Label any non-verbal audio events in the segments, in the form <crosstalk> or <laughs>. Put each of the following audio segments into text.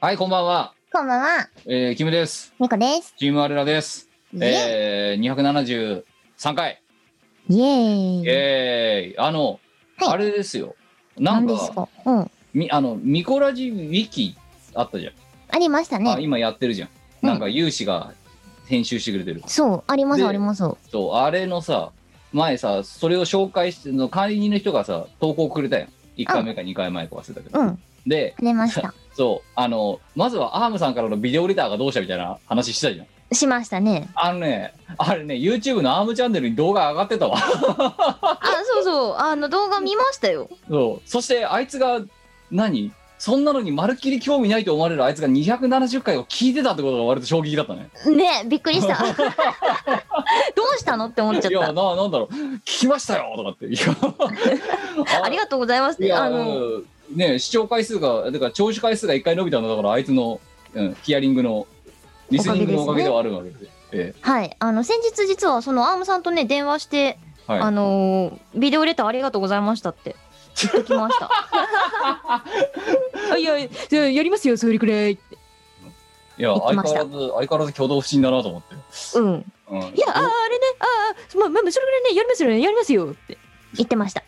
はい、こんばんは。こんばんはえー、キムです。みこですチームアレラです。イエえー、273回。イエーイえー、あの、はいあれですよ。なんか、か？うんみ、あの、ミコラジウィキあったじゃん。ありましたあ、ね今やってるじゃん。うんなんか、有志が編集してくれてる。そうありますでありますそう、あれのさ、前さ、それを紹介して、の管理人の人がさ、投稿くれたやん。1回目か2回前か忘れたけど。うんで、くれました <laughs> そう、あの、まずはアームさんからのビデオレターがどうしたみたいな話したじゃん。しましたねあのね、あれね、YouTube のアームチャンネルに動画上がってたわ。あそうそうあの動画見ましたよそう。そして、あいつが、何？そんなのにまるっきり興味ないと思われるあいつが270回を聞いてたってことが割と衝撃だったね。ねびっくりした。<laughs> どうしたのって思っちゃいや、ったな、なんだろう、聞きましたよとかって。いや。<laughs> ありがとうございます。いや、あのうん。ね、視聴回数が、だから聴取回数が1回伸びたんだから、あいつの、うん、ヒアリングの、リスニングのおかげではあるわけで。えはい。あの先日実はそのアームさんとね電話してえはい。あのービデオレターありがとうございましたって言ってきました。あ <laughs> いや、じゃあやりますよ、それくらいって。いや、相変わらず、相変わらず挙動不審だなと思って。うん。うん。いや、ああれね、ああ、まあ、まあ、それぐらいね、やりますよね、やりますよって言ってました。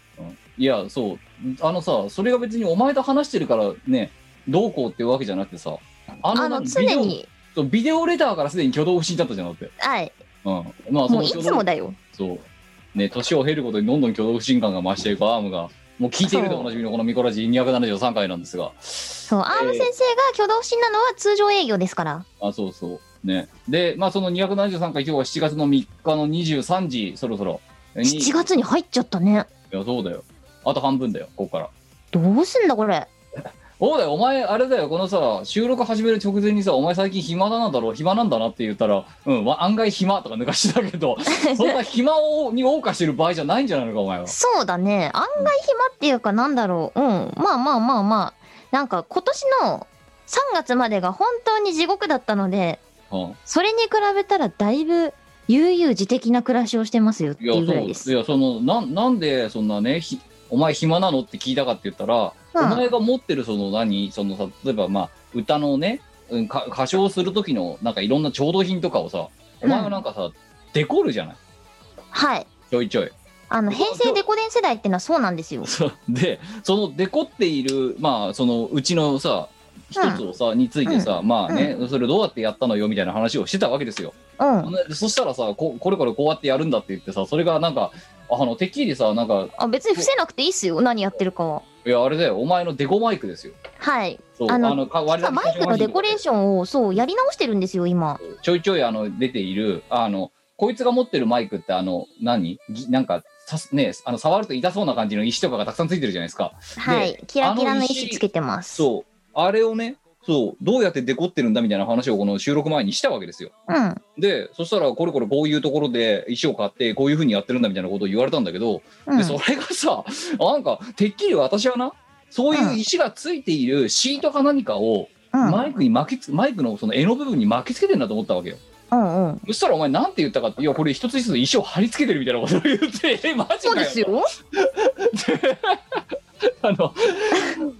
いや、そう。あのさ、それが別にお前と話してるからね、どうこうっていうわけじゃなくてさ、ああの、な常に、ビデオそうビデオレターからすでに挙動不審だったじゃんだって。はい、うん。まあ、もういつもだよ。そう。ね、年を経ることにどんどん挙動不審感が増していくアームが、もう聞いているでおなじみのこのミコラジ273回なんですが、そう、アーム先生が挙動不審なのは通常営業ですから。あ、そうそう。ね。で、まあ、その273回、今日は7月の3日の23時、そろそろ。に7月に入っちゃったね。いや、そうだよ。あと半分だよ、ここから。どうすんだ、これ。そうだよ、お前、あれだよ、このさ、収録始める直前にさ、お前最近暇だなんだろ？う、暇なんだなって言ったら、うん、わ案外暇とか抜かしてたけど、<laughs> そんな暇をに謳歌してる場合じゃないんじゃないのか、お前は。そうだね。案外暇っていうか、なんだろう。うん。まあまあまあまあ。なんか、今年の3月までが本当に地獄だったので、うん、それに比べたらだいぶ悠々自適な暮らしをしてますよっていうぐらいそう、です。いや、その、なん、なんで、そんなね、ひお前暇なのって聞いたかって言ったら、うんお前が持ってるその何、そのさ、例えばまあ、歌のね、うん、か歌唱する時の、なんかいろんな調度品とかをさ、お前はなんかさ、デコるじゃない？はい。ちょいちょい。あの、平成デコ電世代ってのはそうなんですよ。でそのデコっているまあそのうちのさ一つをさ、についてさ、まあね、それどうやってやったのよみたいな話をしてたわけですよ、うん。でそしたらさここれからこうやってやるんだって言ってさそれがなんかあのてっきりさなんかあ、別に伏せなくていいっすよ。何やってるかは。いやあれだよお前のデコマイクですよはい。そうあのか割実はマイクのデコレーションを、そう、やり直してるんですよ、今。ちょいちょいあの出ているあのこいつが持ってるマイクってあの何？ぎなんかさすねあの触ると痛そうな感じの石とかがたくさんついてるじゃないですかはい。キラキラの石つけてます。そうあれをねそうどうやってデコってるんだみたいな話をこの収録前にしたわけですようん。でそしたらこれこれこういうところで石を買ってこういうふうにやってるんだみたいなことを言われたんだけど、うんで。それがさなんかてっきり私はなそういう石がついているシートか何かをうん。マイクに巻きつマイクのその柄の部分に巻きつけてんだと思ったわけようんうん。そしたらお前なんて言ったかっていやこれ一つ一つ石を貼り付けてるみたいなことを言ってえ <laughs> マジそうですよ。<laughs> <laughs> あの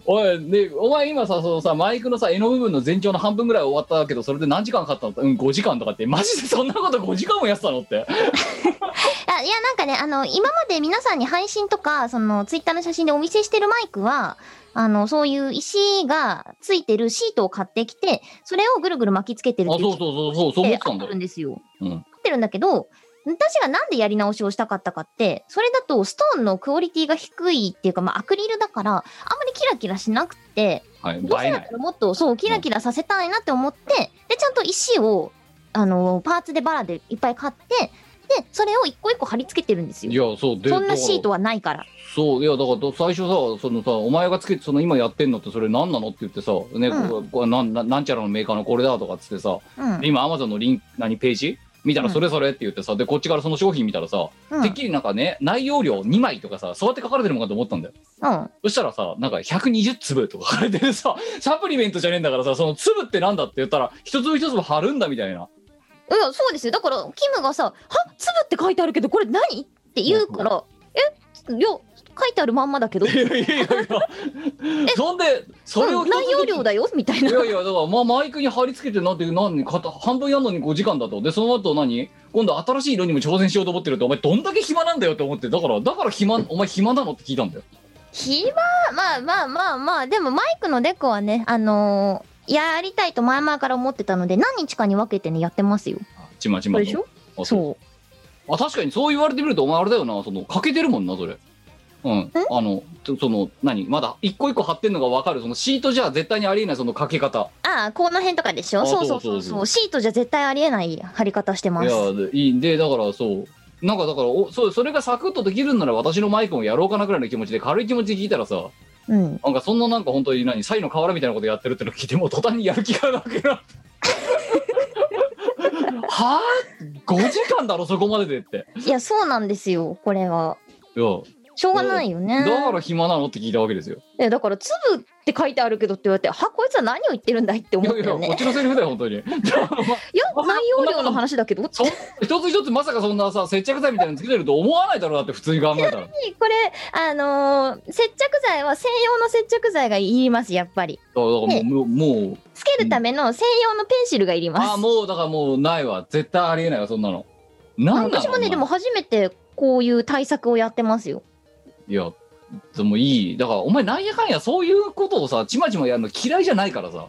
おいでお前今さそのさマイクのさ柄の部分の全長の半分ぐらい終わったけどそれで何時間かかったの？うん5時間とかって。マジで <laughs> そんなこと5時間もやってたの？って。<laughs> あや、いや、なんかね、あの、今まで皆さんに配信とか、その、ツイッターの写真でお見せしてるマイクは、あの、そういう石がついてるシートを買ってきて、それをぐるぐる巻きつけてるあっていそうそうそうそうそう思ってたんだるんですよ。うん。合ってるんだけど、私がなんでやり直しをしたかったかって、それだとストーンのクオリティが低いっていうか、まあ、アクリルだから、あんまりキラキラしなくて、はいどうせだったらもっと、そう、キラキラさせたいなって思って、で、ちゃんと石を、あの、パーツでバラでいっぱい買って、で、それを一個一個貼り付けてるんですいよ。やそうでそんなシートははないから。そういやだから最初さそのさお前がつけてその今やってんのってそれ何なのって言ってさね、うんここなんなんちゃらのメーカーのこれだとかっつってさ、うんで。今アマゾンのリンク何ページ見たらうん。それそれって言ってさ、でこっちからその商品見たらさ、うん。てっきりなんかね内容量2枚とかさそうやって書かれてるのかと思ったんだよ。うん。そしたらさなんか120粒とか書かれてるさ <laughs> サプリメントじゃねえんだからさその粒ってなんだって言ったら一粒一粒貼るんだみたいな。いや、そうですよ。だから、キムがさ、は？粒って書いてあるけど、これ何？って言うから、え？いや、書いてあるまんまだけど、いやいやいやいや。そんでそれをうん内容量だよ？みたいな。いやいやだから、まあ、マイクに貼り付けてなんて何かた半分やんのに5時間だと。でその後何？今度新しい色にも挑戦しようと思ってるってお前どんだけ暇なんだよって思ってだからだから暇お前暇なのって聞いたんだよ。暇？まあまあまあまあ、でもマイクのデコはね、あのーやりたいと前々から思ってたので、何日かに分けてね、やってますよ。ちまちまでしょ？あそう。そう。あ確かにそう言われてみるとお前あれだよなその欠けてるもんなそれうん。あのそその何？まだ一個一個貼ってんのが分かる。そのシートじゃ絶対にありえないそのかけ方。ああ、この辺とかでしょ？あそうそうそう。うそそう。シートじゃ絶対ありえない貼り方してます。いやでいいんでだからそう。なんかだからおそうそれがサクッとできるんなら私のマイクもやろうかなぐらいの気持ちで軽い気持ちで聞いたらさ。うん。なんかそんななんか本当に何？サイの河原みたいなことやってるっての聞いてもう途端にやる気がなくなって <laughs> はあ5時間だろそこまででって。いや、そうなんですよ、これは。いやしょうがないよね。だから暇なのって聞いたわけですよいやだから、粒って書いてあるけどって言われて、は、こいつは何を言ってるんだいっていやいや思ったよね。こっちのセリフだよ本当に <laughs> いや、内容量の話だけど。そ一つ一つまさかそんなさ接着剤みたいなのつけてると思わないだろうだって普通に考えたらこれ、あのー接着剤は専用の接着剤がいります、やっぱり。だからもうねもうつけるための専用のペンシルがいります。ああもうだからもうないわ絶対ありえないわそんなのなん私もね、でも初めてこういう対策をやってますよ。いやでもいいだからお前なんやかんやそういうことをさちまちまやるの嫌いじゃないからさ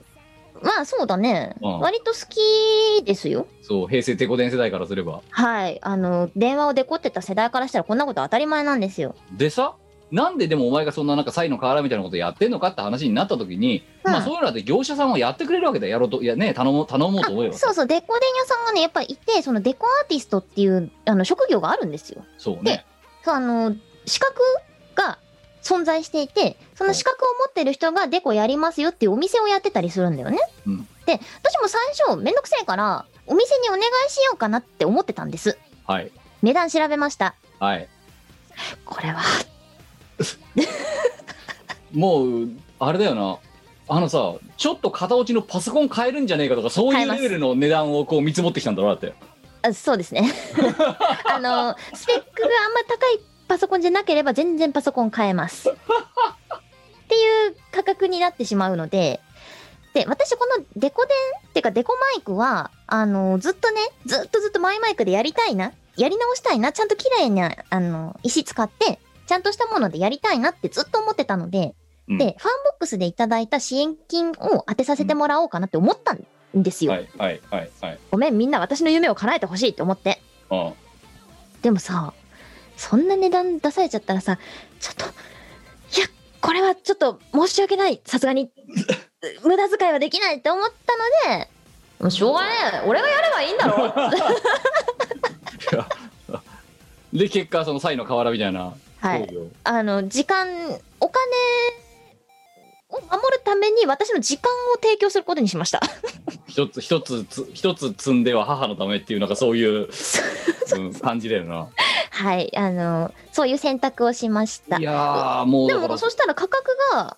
まあそうだね。うん割と好きですよ。そう平成テコ伝世代からすればはい。あの、電話をデコってた世代からしたらこんなこと当たり前なんですよ。でさなんででもお前がそんななんかサイの河原みたいなことやってんのかって話になった時に、うんまあそういうのだって業者さんはやってくれるわけだよやろうといやね頼もう頼もうと思えばそうそう、デコ電屋さんがね、やっぱりいて、そのデコアーティストっていうあの職業があるんですよ。そうねあの、資格が存在していて、その資格を持ってる人がデコやりますよっていうお店をやってたりするんだよね。うんで、私も最初めんどくせえから、お店にお願いしようかなって思ってたんです。はい値段調べました。はいこれは、もうあれだよなあのさちょっと型落ちのパソコン買えるんじゃねえかとかそういうレベルの値段をこう見積もってきたんだろだってあそうですね。<laughs> あの、スペックがあんま高いパソコンじゃなければ全然パソコン買えます。っていう価格になってしまうので、で、私このデコ電っていうかデコマイクは、あの、ずっとね、ずっとずっとマイマイクでやりたいな、やり直したいな、ちゃんと綺麗な、あの、石使って、ちゃんとしたものでやりたいなってずっと思ってたので、うんで、ファンボックスでいただいた支援金を当てさせてもらおうかなって思ったんですよ。はいはいはいはいごめん、みんな私の夢を叶えてほしいって思って。あでもさ、そんな値段出されちゃったらさ、ちょっと、いや、これはちょっと申し訳ない。さすがに、<laughs> 無駄遣いはできないって思ったので、もうしょうがねえ。俺がやればいいんだろで結果そのサイの河原みたいなはい。あの、時間、お金を守るために私の時間を提供することにしました。一つ一つつ一つ積んでは母のためっていうなんかそういう、うん、感じだよな。はい。あの、そういう選択をしました。い。やーもうでも、そしたら価格が、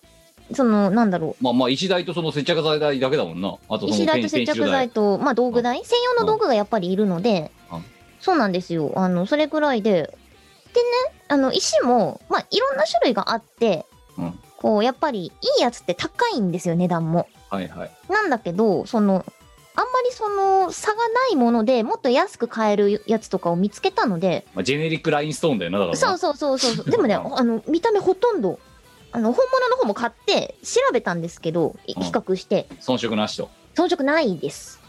その、なんだろう。まあまあ石代とその接着剤代だけだもんな。あと石台と接着剤と、まあ、道具代。専用の道具がやっぱりいるのでうんそうなんですよ。あのそれぐらいで。でねあの石も、まあ、いろんな種類があって、うんこうやっぱりいいやつって高いんですよ値段も。はいはい。なんだけどそのあんまりその差がないものでもっと安く買えるやつとかを見つけたのでまあ、ジェネリックラインストーンだよなだからな。そうそうそうそう <laughs> でもねあの見た目ほとんどあの本物の方も買って調べたんですけどいうん。比較して。遜色なしと。遜色ないです。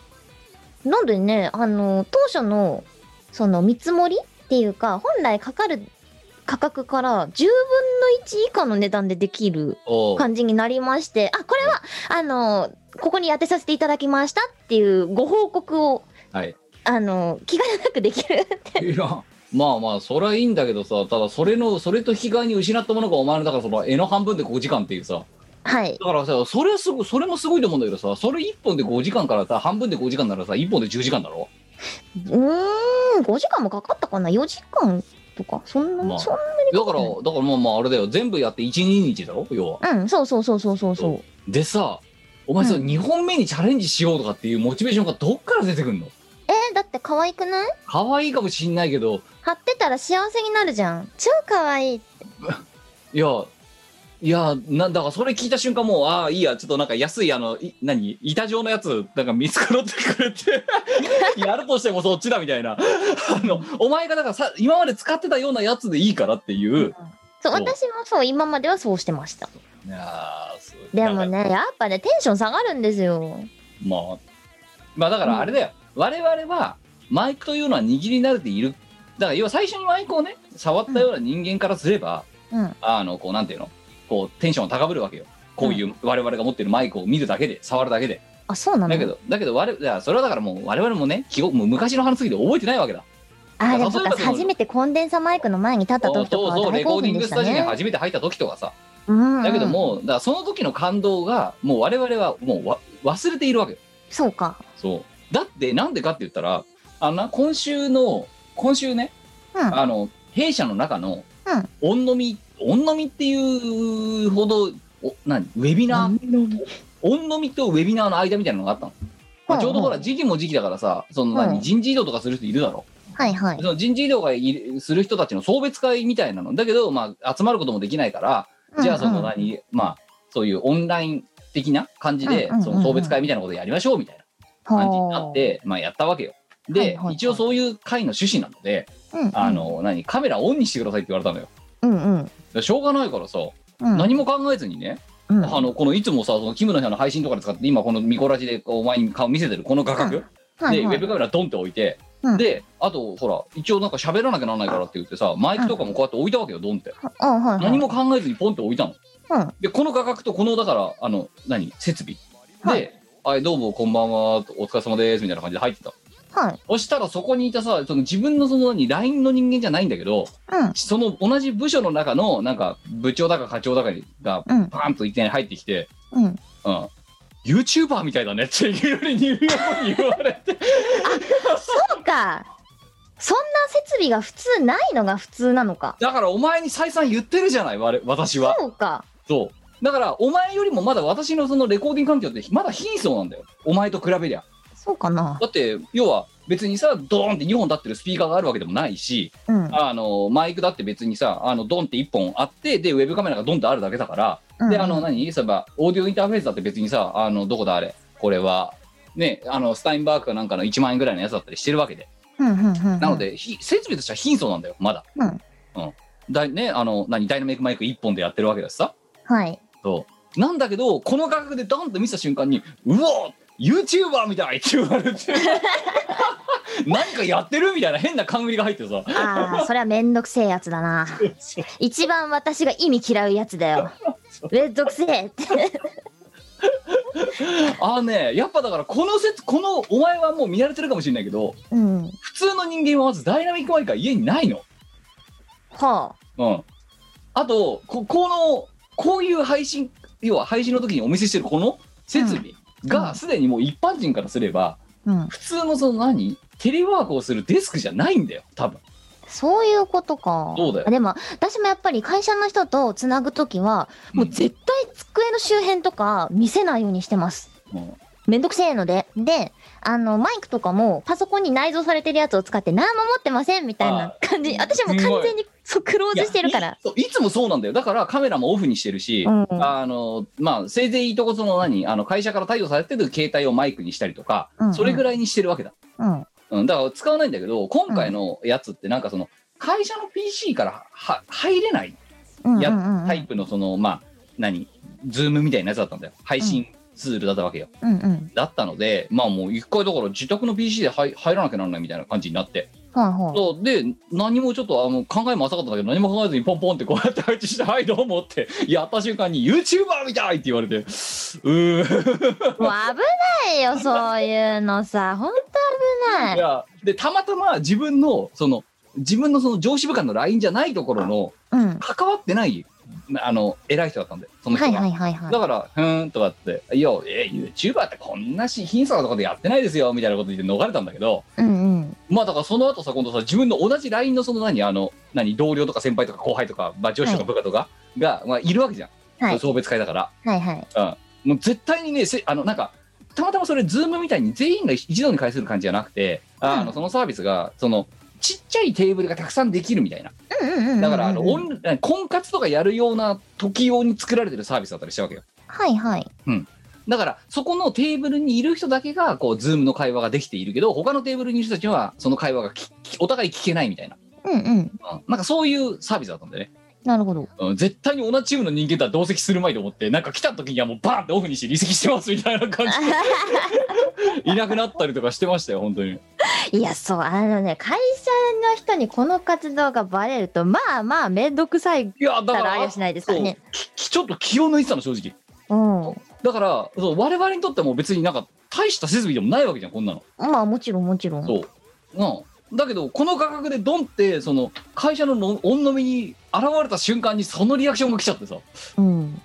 なんでねあの当初のその見積もりっていうか本来かかる価格から10分の1以下の値段でできる感じになりましてあこれはあのここに当てさせていただきましたっていうご報告をはい。あの気兼ねなくできるって。いやまあまあそれはいいんだけどさただそれのそれと引き換えに失ったものがお前のだからその絵の半分で5時間っていうさ。はい。だからさそれはすごそれもすごいと思うんだけどさそれ1本で5時間からさ半分で5時間ならさ1本で10時間だろ？うーん5時間もかかったかな？4時間とか。そんな、まあ。そんだからだからまあまああれだよ。全部やって12日だろ？要は。なうんそうそうそうそうそうそう。でさお前さ、うん。2本目にチャレンジしようとかっていうモチベーションがどっから出てくんの？えーだって可愛くない？可愛いかもしんないけど。貼ってたら幸せになるじゃん。超可愛い <laughs> いやいやなんだからそれ聞いた瞬間もうああいいやちょっとなんか安いあのい何板状のやつなんか見つかってくれて <laughs> やるとしてもそっちだみたいな。あのお前がだからさ今まで使ってたようなやつでいいからっていう、そうそう。私もそう今まではそうしてました。いやでもねやっぱねテンション下がるんですよ。まあまあだからあれだよ、我々はマイクというのは握り慣れている。だから要は最初にマイクをね触ったような人間からすれば、うん。あのこうなんていうの？こうテンションが高ぶるわけよ。こういう我々が持ってるマイクを見るだけで触るだけで。あそうなの？だけどだけど我々それはだからもう我々もね記憶もう昔の話すぎて覚えてないわけだ。あでもそ初めてコンデンサマイクの前に立った時とかそうそうレコーディングスタジオに初めて入った時とかさ。うんうんだけどもだその時の感動がもう我々はもうわ忘れているわけよ。そうか。そう。だってなんでかって言ったらあのな今週の今週ねうん。あの弊社の中のうん。音飲み音飲みっていうほどお何ウェビナー音飲みとウェビナーの間みたいなのがあったの、まあ、ちょうどほら時期も時期だからさその何、人事異動とかする人いるだろはいはいその人事異動がいるする人たちの送別会みたいなのだけど、まあ、集まることもできないからじゃあそのうんうん何、まあそういうオンライン的な感じで、その送別会みたいなことやりましょうみたいな感じになって、まあ、やったわけよ。で、はいはいはい一応そういう会の趣旨なので、うんうんあの何カメラオンにしてくださいって言われたのよ。うんうん。でしょうがないからさ、うん。何も考えずにね、うん。あのこのいつもさそのキムの部屋の配信とかで使って今このミコラジでこうお前に顔見せてるこの画角、で、はいはい。ウェブカメラドンって置いて、うん。であとほら一応なんか喋らなきゃならないからって言ってさマイクとかもこうやって置いたわけよドンって。あはいはい。何も考えずにポンって置いたの。うん。でこの画角とこのだからあの何？設備。では「はい、どうもこんばんはお疲れ様です」みたいな感じで入ってたはい。そしたらそこにいたさその自分のその何 LINE の人間じゃないんだけどうん。その同じ部署の中のなんか部長だか課長だかがうん。パーンといきなり入ってきてうん「うん、YouTuber みたいだね」っていうように言われて。そうか。そんな設備が普通ないのが普通なのか。だからお前に再三言ってるじゃない我私は。そうか。そう。だからお前よりもまだ私のそのレコーディング環境ってまだ貧相なんだよ。お前と比べりゃそうかな。だって要は別にさドーンって2本立ってるスピーカーがあるわけでもないしうん。あのマイクだって別にさあのドンって1本あってでウェブカメラがドンってあるだけだから、うん。であの何？そういえばオーディオインターフェースだって別にさあのどこだあれ？これはねあのスタインバーグかなんかの1万円ぐらいのやつだったりしてるわけで、うんうんうんうん。なのでひ設備としては貧相なんだよまだ。うん。うん。だいねあの何？ダイナミックマイク1本でやってるわけだしさ。はい。そう。なんだけどこの画角でドンって見せた瞬間にうわ YouTuber みたいって言われて。何かやってるみたいな変な冠が入ってさ。ああそれはめんどくせえやつだな。一番私が意味嫌うやつだよ。めんどくせえって。あのねやっぱだからこの説このお前はもう見慣れてるかもしれないけどうん。普通の人間はまずダイナミックマイクが家にないの。はうん。あとここのこういう配信要は配信の時にお見せしてるこの設備うんがすでにもう一般人からすればあうん。普通のその何？テレワークをするデスクじゃないんだよ多分。そういうことか。そうだよ。あでも私もやっぱり会社の人とつなぐときはもう絶対机の周辺とか見せないようにしてます。うん。めんどくせえので。で、あの、マイクとかもパソコンに内蔵されてるやつを使って何も持ってませんみたいな感じ。私はもう完全にそうクローズしてるからいや。いそういつもそうなんだよだからカメラもオフにしてるし、うんあのまあせいぜいいいとこその何あの会社から貸与されてる携帯をマイクにしたりとか、うんうんそれぐらいにしてるわけだ、うん。うん、だから使わないんだけど今回のやつってなんかその会社の PC からは入れないうん。やタイプのそのまあ何ズームみたいなやつだったんだよ配信ツールだったわけよ、うんうん。だったのでまあもう一回だから自宅の PC で入入らなきゃならないみたいな感じになってはいはい。そうで何もちょっとあの考えも浅かったんだけど何も考えずにポンポンってこうやって配置して「<laughs> はいどうも」ってやった瞬間に「YouTuber みたい!」って言われてうーもう危ないよ、そういうのさ。ほんと危ないい。やでたまたま自分のその自分のその上司部下の LINE じゃないところのうん。関わってないあの偉い人だったんでその人が、はいはいはいはい。だから「ふーん」とかって「いやえ YouTuber ってこんなし貧相なところでやってないですよ」みたいなこと言って逃れたんだけどうんうん。まあだからその後さ今度さ自分の同じ LINE のその何あの何同僚とか先輩とか後輩とか、まあ、上司とか部下とかが、まあ、いるわけじゃん、はい。送別会だから、はいはい。うん、もう絶対にねせあのなんかたまたまそれズームみたいに全員が一度に返せる感じじゃなくて、あうんのそのサービスがそのちっちゃいテーブルがたくさんできるみたいなうんうんうんうんうん。だからあのオン婚活とかやるような時用に作られてるサービスだったりしたわけよはいはい。だからそこのテーブルにいる人だけがこう Zoom の会話ができているけど他のテーブルにいる人たちはその会話がききお互い聞けないみたいな、うんうん。うん、なんかそういうサービスだったんだよねなるほど。うん、絶対に同じチームの人間とは同席するまいと思ってなんか来た時にはもうバーンってオフにして離席してますみたいな感じで <laughs> いなくなったりとかしてましたよ本当にいや、そう、あのね、会社の人にこの活動がバレると、まあまあ、めんどくさいいやだたかららありゃしないですからね。ちょっと気を抜いてたの正直うん。だからそう我々にとっても別になんか大した設備でもないわけじゃんこんなのまあ、もちろんもちろん。そううんだけどこの価格でドンってその会社のの御飲みに現れた瞬間にそのリアクションが来ちゃってさ。うん。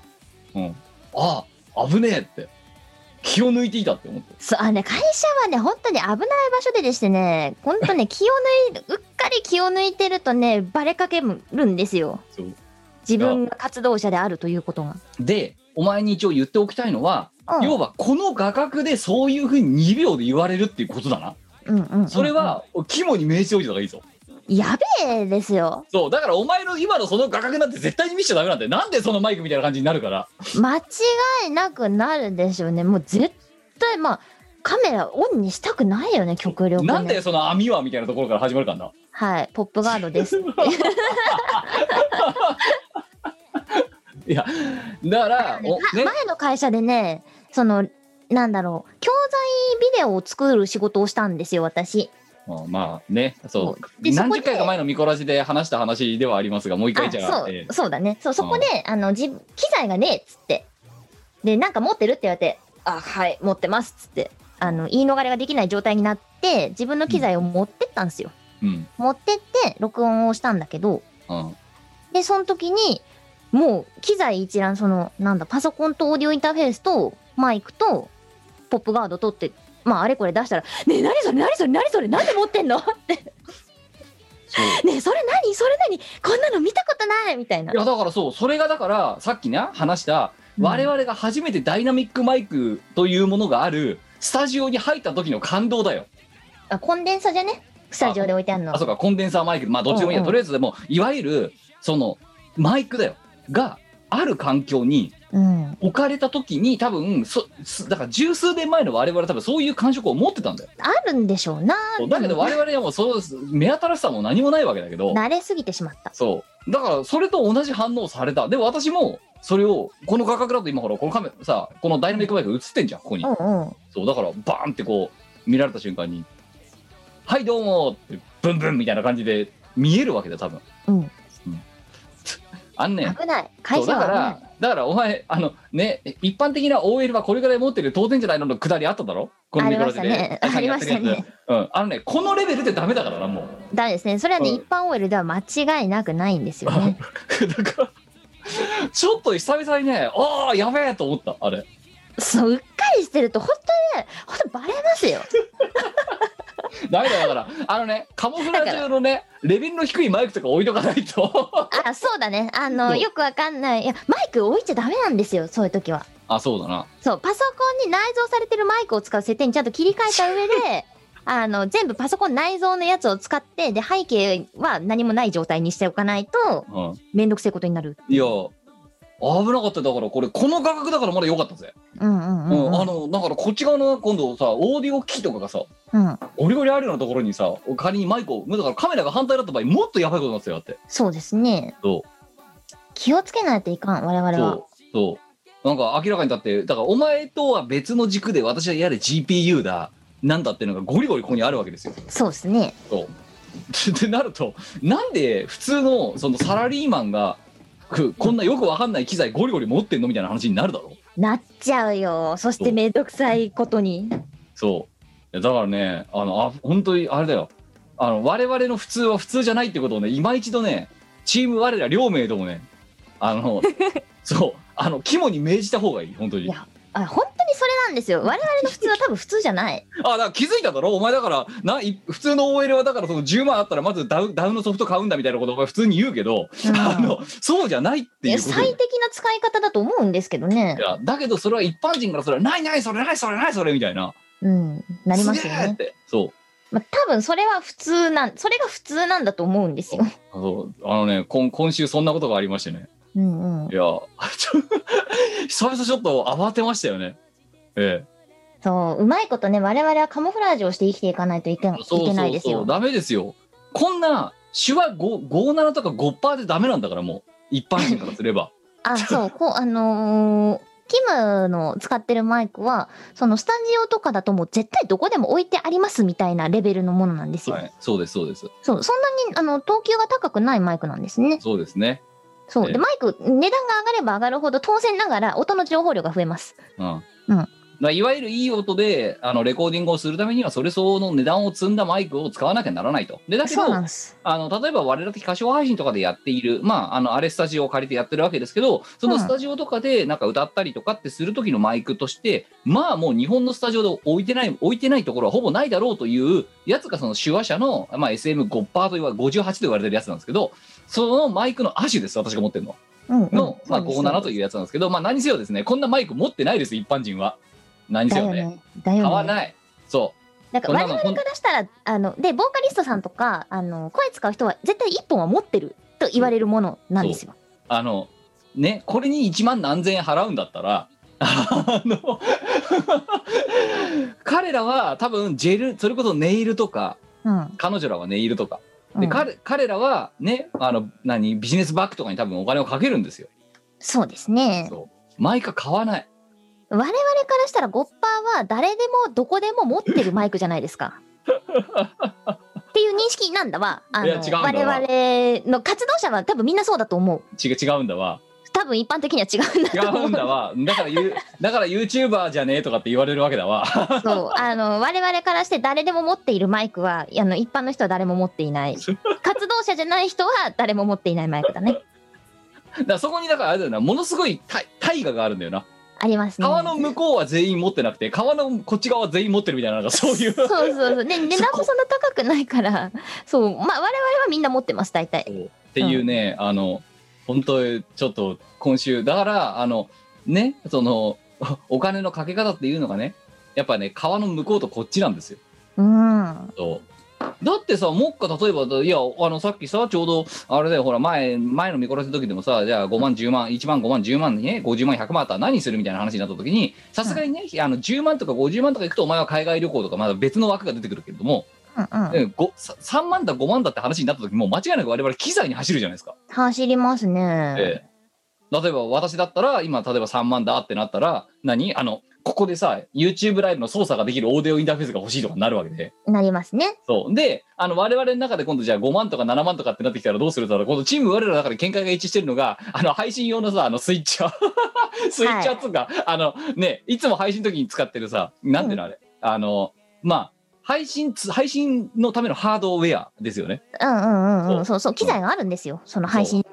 うん。ああ危ねえって。気を抜いていたって思って。そう、あね、会社はね、本当に危ない場所ででしてね、本当ね、<laughs> 気を抜い、うっかり気を抜いてるとね、バレかけるんですよ。そう。自分が活動者であるということが。でお前に一応言っておきたいのは、うん。要はこの画角でそういうふうに2秒で言われるっていうことだな、うんうんうん。それは肝に銘じておいた方がいいぞやべえですよ。そうだからお前の今のその画角なんて絶対に見せちゃダメなんだよなんでそのマイクみたいな感じになるから間違いなくなるでしょうね。もう絶対、まあ、カメラオンにしたくないよね、極力、ね。なんだよその網はみたいなところから始まるからなはい、ポップガードです。<laughs> いやだからおね前の会社でね、その、なんだろう、教材ビデオを作る仕事をしたんですよ、私。うんまあねそうで何十回か前のミコラジで話した話ではありますがもう一回あじゃあそう、えーそうだね。そう、そこで、あの、じ機材がねえっつって。で、なんか持ってるって言われて、あ、はい、持ってますっつって。あの、言い逃れができない状態になって、自分の機材を持ってったんですよ。うん持ってって、録音をしたんだけど、うんで、その時に、もう、機材一覧、その、なんだ、パソコンとオーディオインターフェースと、マイクと、ポップガードとって、まあ、あれこれ出したら、ねえ、何それ、何それ、何それ、なんで持ってんの？って、ねえ、それ何？それ何？こんなの見たことない！みたいな。いやだからそう。それがだからさっきね話したうん。我々が初めてダイナミックマイクというものがあるスタジオに入った時の感動だよ。あ、コンデンサじゃね？スタジオで置いてあるの。あそうか。コンデンサーマイク。まあどっちでもいいや、うんうん。とりあえずでもいわゆるそのマイクだよ。がある環境にうん。置かれた時に多分そすだから十数年前の我々は多分そういう感触を持ってたんだよあるんでしょうな。だけど我々はもうそう目新しさも何もないわけだけど慣れすぎてしまった。そうだからそれと同じ反応をされたでも私もそれをこの画角だと今ほらこのカメラさこのダイナミックマイク映ってんじゃんここに、うんうん。そうだからバーンってこう見られた瞬間に「はいどうも」ってブンブンみたいな感じで見えるわけだよ多分うん。あんねん危ない。そ会社は危ないら。だからお前あのね一般的な OL はこれぐらい持ってる当然じゃないののくだりあっただろ？このミクロジで <laughs> ましたね。ありましたね。うんあのねこのレベルでダメだからなもうダメですね。それはね、うん一般 OL では間違いなくないんですよね。<laughs> だからちょっと久々にねああやべえと思ったあれそう、うっかりしてると、本当にね、本当バレますよ。ダメだよだからあのねカモフラ中のねレベルの低いマイクとか置いとかないとあ、そうだね。あの、よくわかんない。いや、マイク置いちゃダメなんですよ、そういう時は。あそうだなそう、パソコンに内蔵されてるマイクを使う設定にちゃんと切り替えた上で、<laughs> あの、全部パソコン内蔵のやつを使って、で、背景は何もない状態にしておかないと、うんめんどくせえことになる。いや危なかったよだからこれこの価格だからまだ良かったぜ、うんうんううんん、うん。あのだからこっち側の今度さオーディオ機器とかがさうん。ゴリゴリあるようなところにさ仮にマイクをだからカメラが反対だった場合もっとやばいことになってたよだってそうですね。そう気をつけないといかん、我々は。そうそうなんか明らかにだってだからお前とは別の軸で私はやれ GPU だなんだっていうのがゴリゴリここにあるわけですよそうですね。そうってなるとなんで普通のそのサラリーマンがくこんなよくわかんない機材ゴリゴリ持ってんのみたいな話になるだろ？なっちゃうよ。そしてめんどくさいことに。そう。だからねあのあ本当にあれだよ。あの我々の普通は普通じゃないってことをね今一度ねチーム我ら両名ともねあの <laughs> そう。あの肝に銘じた方がいい本当に。いやあ、本当にそれなんですよ。我々の普通は多分普通じゃない。あだから気づいただろ？お前だからない普通の OL はだからその10万あったらまずダウダウンのソフト買うんだみたいなことを普通に言うけど、うんあのそうじゃないっていうこと最適な使い方だと思うんですけどねい。やだけどそれは一般人からそれはないないそれないそれないそれみたいなうん。なりますよね。そうまあ、多分それは普通なん、それが普通なんだと思うんですよ。あそうあのね今今週そんなことがありましてねうんうん。い。やちょ久々ちょっと慌てましたよね。えそう、うまいことね、我々はカモフラージュをして生きていかないといけいけなそいうですよ。ダメですよ。こんな手話5 57とか5%でダメなんだからもう。一般人からすれば。<laughs> あ、そう、こう、あのーキムの使ってるマイクは、そのスタジオとかだともう絶対どこでも置いてありますみたいなレベルのものなんですよ。はい。そうですそうです。そう、そんなに、あの、等級が高くないマイクなんですね。そうですねそう。ええで、マイク、値段が上がれば上がるほど、当然ながら音の情報量が増えます。うんうんいわゆるいい音であのレコーディングをするためにはそれ相応の値段を積んだマイクを使わなきゃならないと。でだけど。あの例えば我々的歌唱配信とかでやっているまああのあれスタジオを借りてやってるわけですけどそのスタジオとかでなんか歌ったりとかってする時のマイクとしてまあもう日本のスタジオで置いてない置いてないところはほぼないだろうというやつがその手話社の、まあ、SM5% と言わ58と言われてるやつなんですけどそのマイクの亜種です私が持ってるのうん、うん。の、まあ、そうです57というやつなんですけどまあ何せよですねこんなマイク持ってないです一般人は何せよねね。ね。買わないそなんか我々からしたら、あの、で、ボーカリストさんとか、あの、声使う人は絶対一本は持ってると言われるものなんですよ。うあのねこれに1万何千円払うんだったら <laughs> あの <laughs> 彼らは多分ジェルそれこそネイルとかうん。彼女らはネイルとかで、うん彼彼らはねあの何ビジネスバッグとかに多分お金をかけるんですよそうですね。マイク買わない我々からしたらゴッパーは誰でもどこでも持ってるマイクじゃないですか。<laughs> っていう認識なんだわ。あの我々の活動者は多分みんなそうだと思う。違う違うんだわ多分一般的には違うんだ違と思う。うんだわだからゆ <laughs> だから YouTuber じゃねえとかって言われるわけだわそう。あの、我々からして誰でも持っているマイクは、あの、一般の人は誰も持っていない。<laughs> 活動者じゃない人は誰も持っていないマイクだね。だからそこにだからあれだよなものすごい大大河があるんだよなありますね。川の向こうは全員持ってなくて川のこっち側は全員持ってるみたいななんかそういう <laughs> そうそうそう。で、値段もそんな高くないから、そう。まあ、我々はみんな持ってます、大体。っていうね、あの本当にちょっと今週だからあのねその <laughs> お金のかけ方っていうのがねやっぱね川の向こうとこっちなんですよ。うん。そうだってさもっか例えばいやあのさっきさちょうどあれだよほら前前の見殺しの時でもさじゃあ5万10万1万5万10万にね50万100万あったら何するみたいな話になった時にさすがにね、あの10万とか50万とか行くとお前は海外旅行とかまだ別の枠が出てくるけれども、うんうん。うん、ごさ3万だ5万だって話になった時もう間違いなく我々機材に走るじゃないですか。走りますね。ええ例えば私だったら今例えば3万だってなったら何？あのここでさ YouTube ライブの操作ができるオーディオインターフェースが欲しいとかになるわけでなりますね。そうであの我々の中で今度じゃあ5万とか7万とかってなってきたらどうするんだろう？今度チーム我らの中で見解が一致してるのがあの配信用のさあのスイッチャー <laughs> スイッチャーっつうか、あのねいつも配信の時に使ってるさなんていうのあれ、あのまあ配信つ配信のためのハードウェアですよねうんうんうんうん。そそうそう。機材があるんですよ。その配信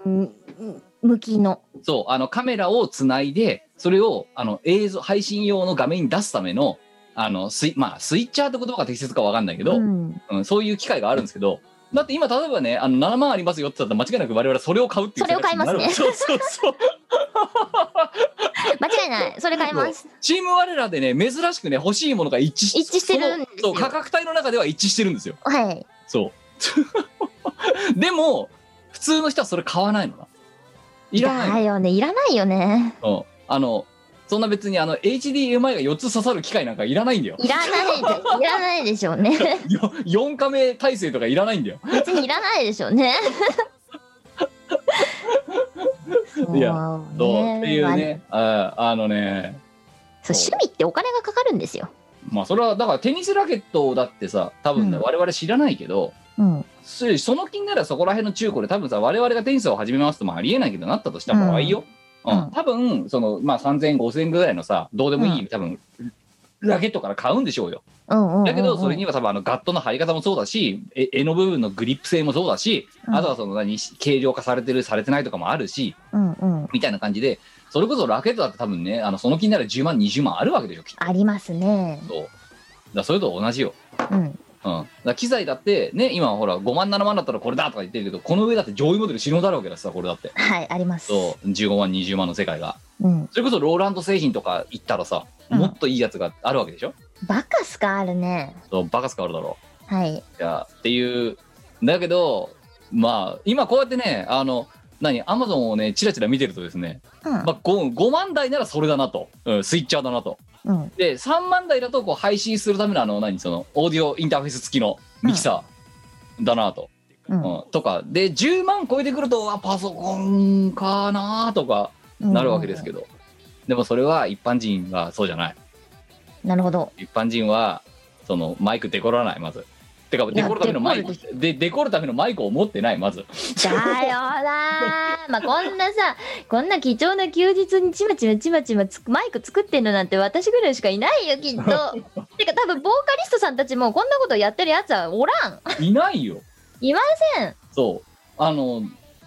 向きの。そうあのカメラをつないでそれをあの映像配信用の画面に出すためのあのスイ,、まあ、スイッチャーって言葉が適切かわかんないけど、ううんん。そういう機械があるんですけどだって今例えばねあの7万ありますよって言ったら間違いなく我々はそれを買うっていうそれを買いますね。<laughs> そうそうそう。<laughs> 間違いない。それ買います。チーム我らでね珍しくね欲しいものが一致一致してるんですよ。価格帯の中では一致してるんですよ。はい。そう。<laughs> でも普通の人はそれ買わないのな。いらないだよね。いらないよね。う。んあのそんな別にあの HDMI が4つ刺さる機械なんかいらないんだよ。いらないでいらないでしょうね。よ4カメ体制とかいらないんだよ。別にいらないでしょうね。いやそうっていうね。ああのね。そう趣味ってお金がかかるんですよ。まあそれはだからテニスラケットだってさ多分ね、うん。我々知らないけどうん。そその気にならそこら辺の中古で多分さ我々がテニスを始めますともありえないけどなったとした場合よ、うん。多分そのまあ3000円5000円ぐらいのさどうでもいい、うん。多分ラケットから買うんでしょうよ。うんうんだけどそれには多分あのガットの張り方もそうだしえ柄の部分のグリップ性もそうだし、うん。あとはその何軽量化されてるされてないとかもあるしうんうん。みたいな感じでそれこそラケットだって多分ねあのその気になる10万20万あるわけでしょきっと。ありますね。そう。だそれと同じよ。うんうん、だ機材だってね今ほら5万7万だったらこれだとか言ってるけどこの上だって上位モデル死ぬほどあるわけだしさこれだって。はいあります。そう。15万20万の世界が。うん。それこそローランド製品とか行ったらさうん。もっといいやつがあるわけでしょ、バカスカあるね。そうバカスカあるだろ。はい。いやっていう。だけどまあ今こうやってねあの何アマゾンをねチラチラ見てるとですね、うん。まあ、5, 5万台ならそれだなと、うん、スイッチャーだなと。うん。で3万台だとこう配信するためのあの何そのオーディオインターフェース付きのミキサーだなと、うん。うん。とか。で10万超えてくるとあパソコンかなとかなるわけですけど、でもそれは一般人はそうじゃない。なるほど。一般人はそのマイクデコらないまずてかデコるためのマイクでデコるためのマイクを持ってないまずだよなーまあこんなさ、こんな貴重な休日にちまちまちまちまつマイク作ってんのなんて私ぐらいしかいないよ、きっと。<laughs> てか多分ボーカリストさんたちもこんなことやってるやつはおらん。いないよいません。そうあの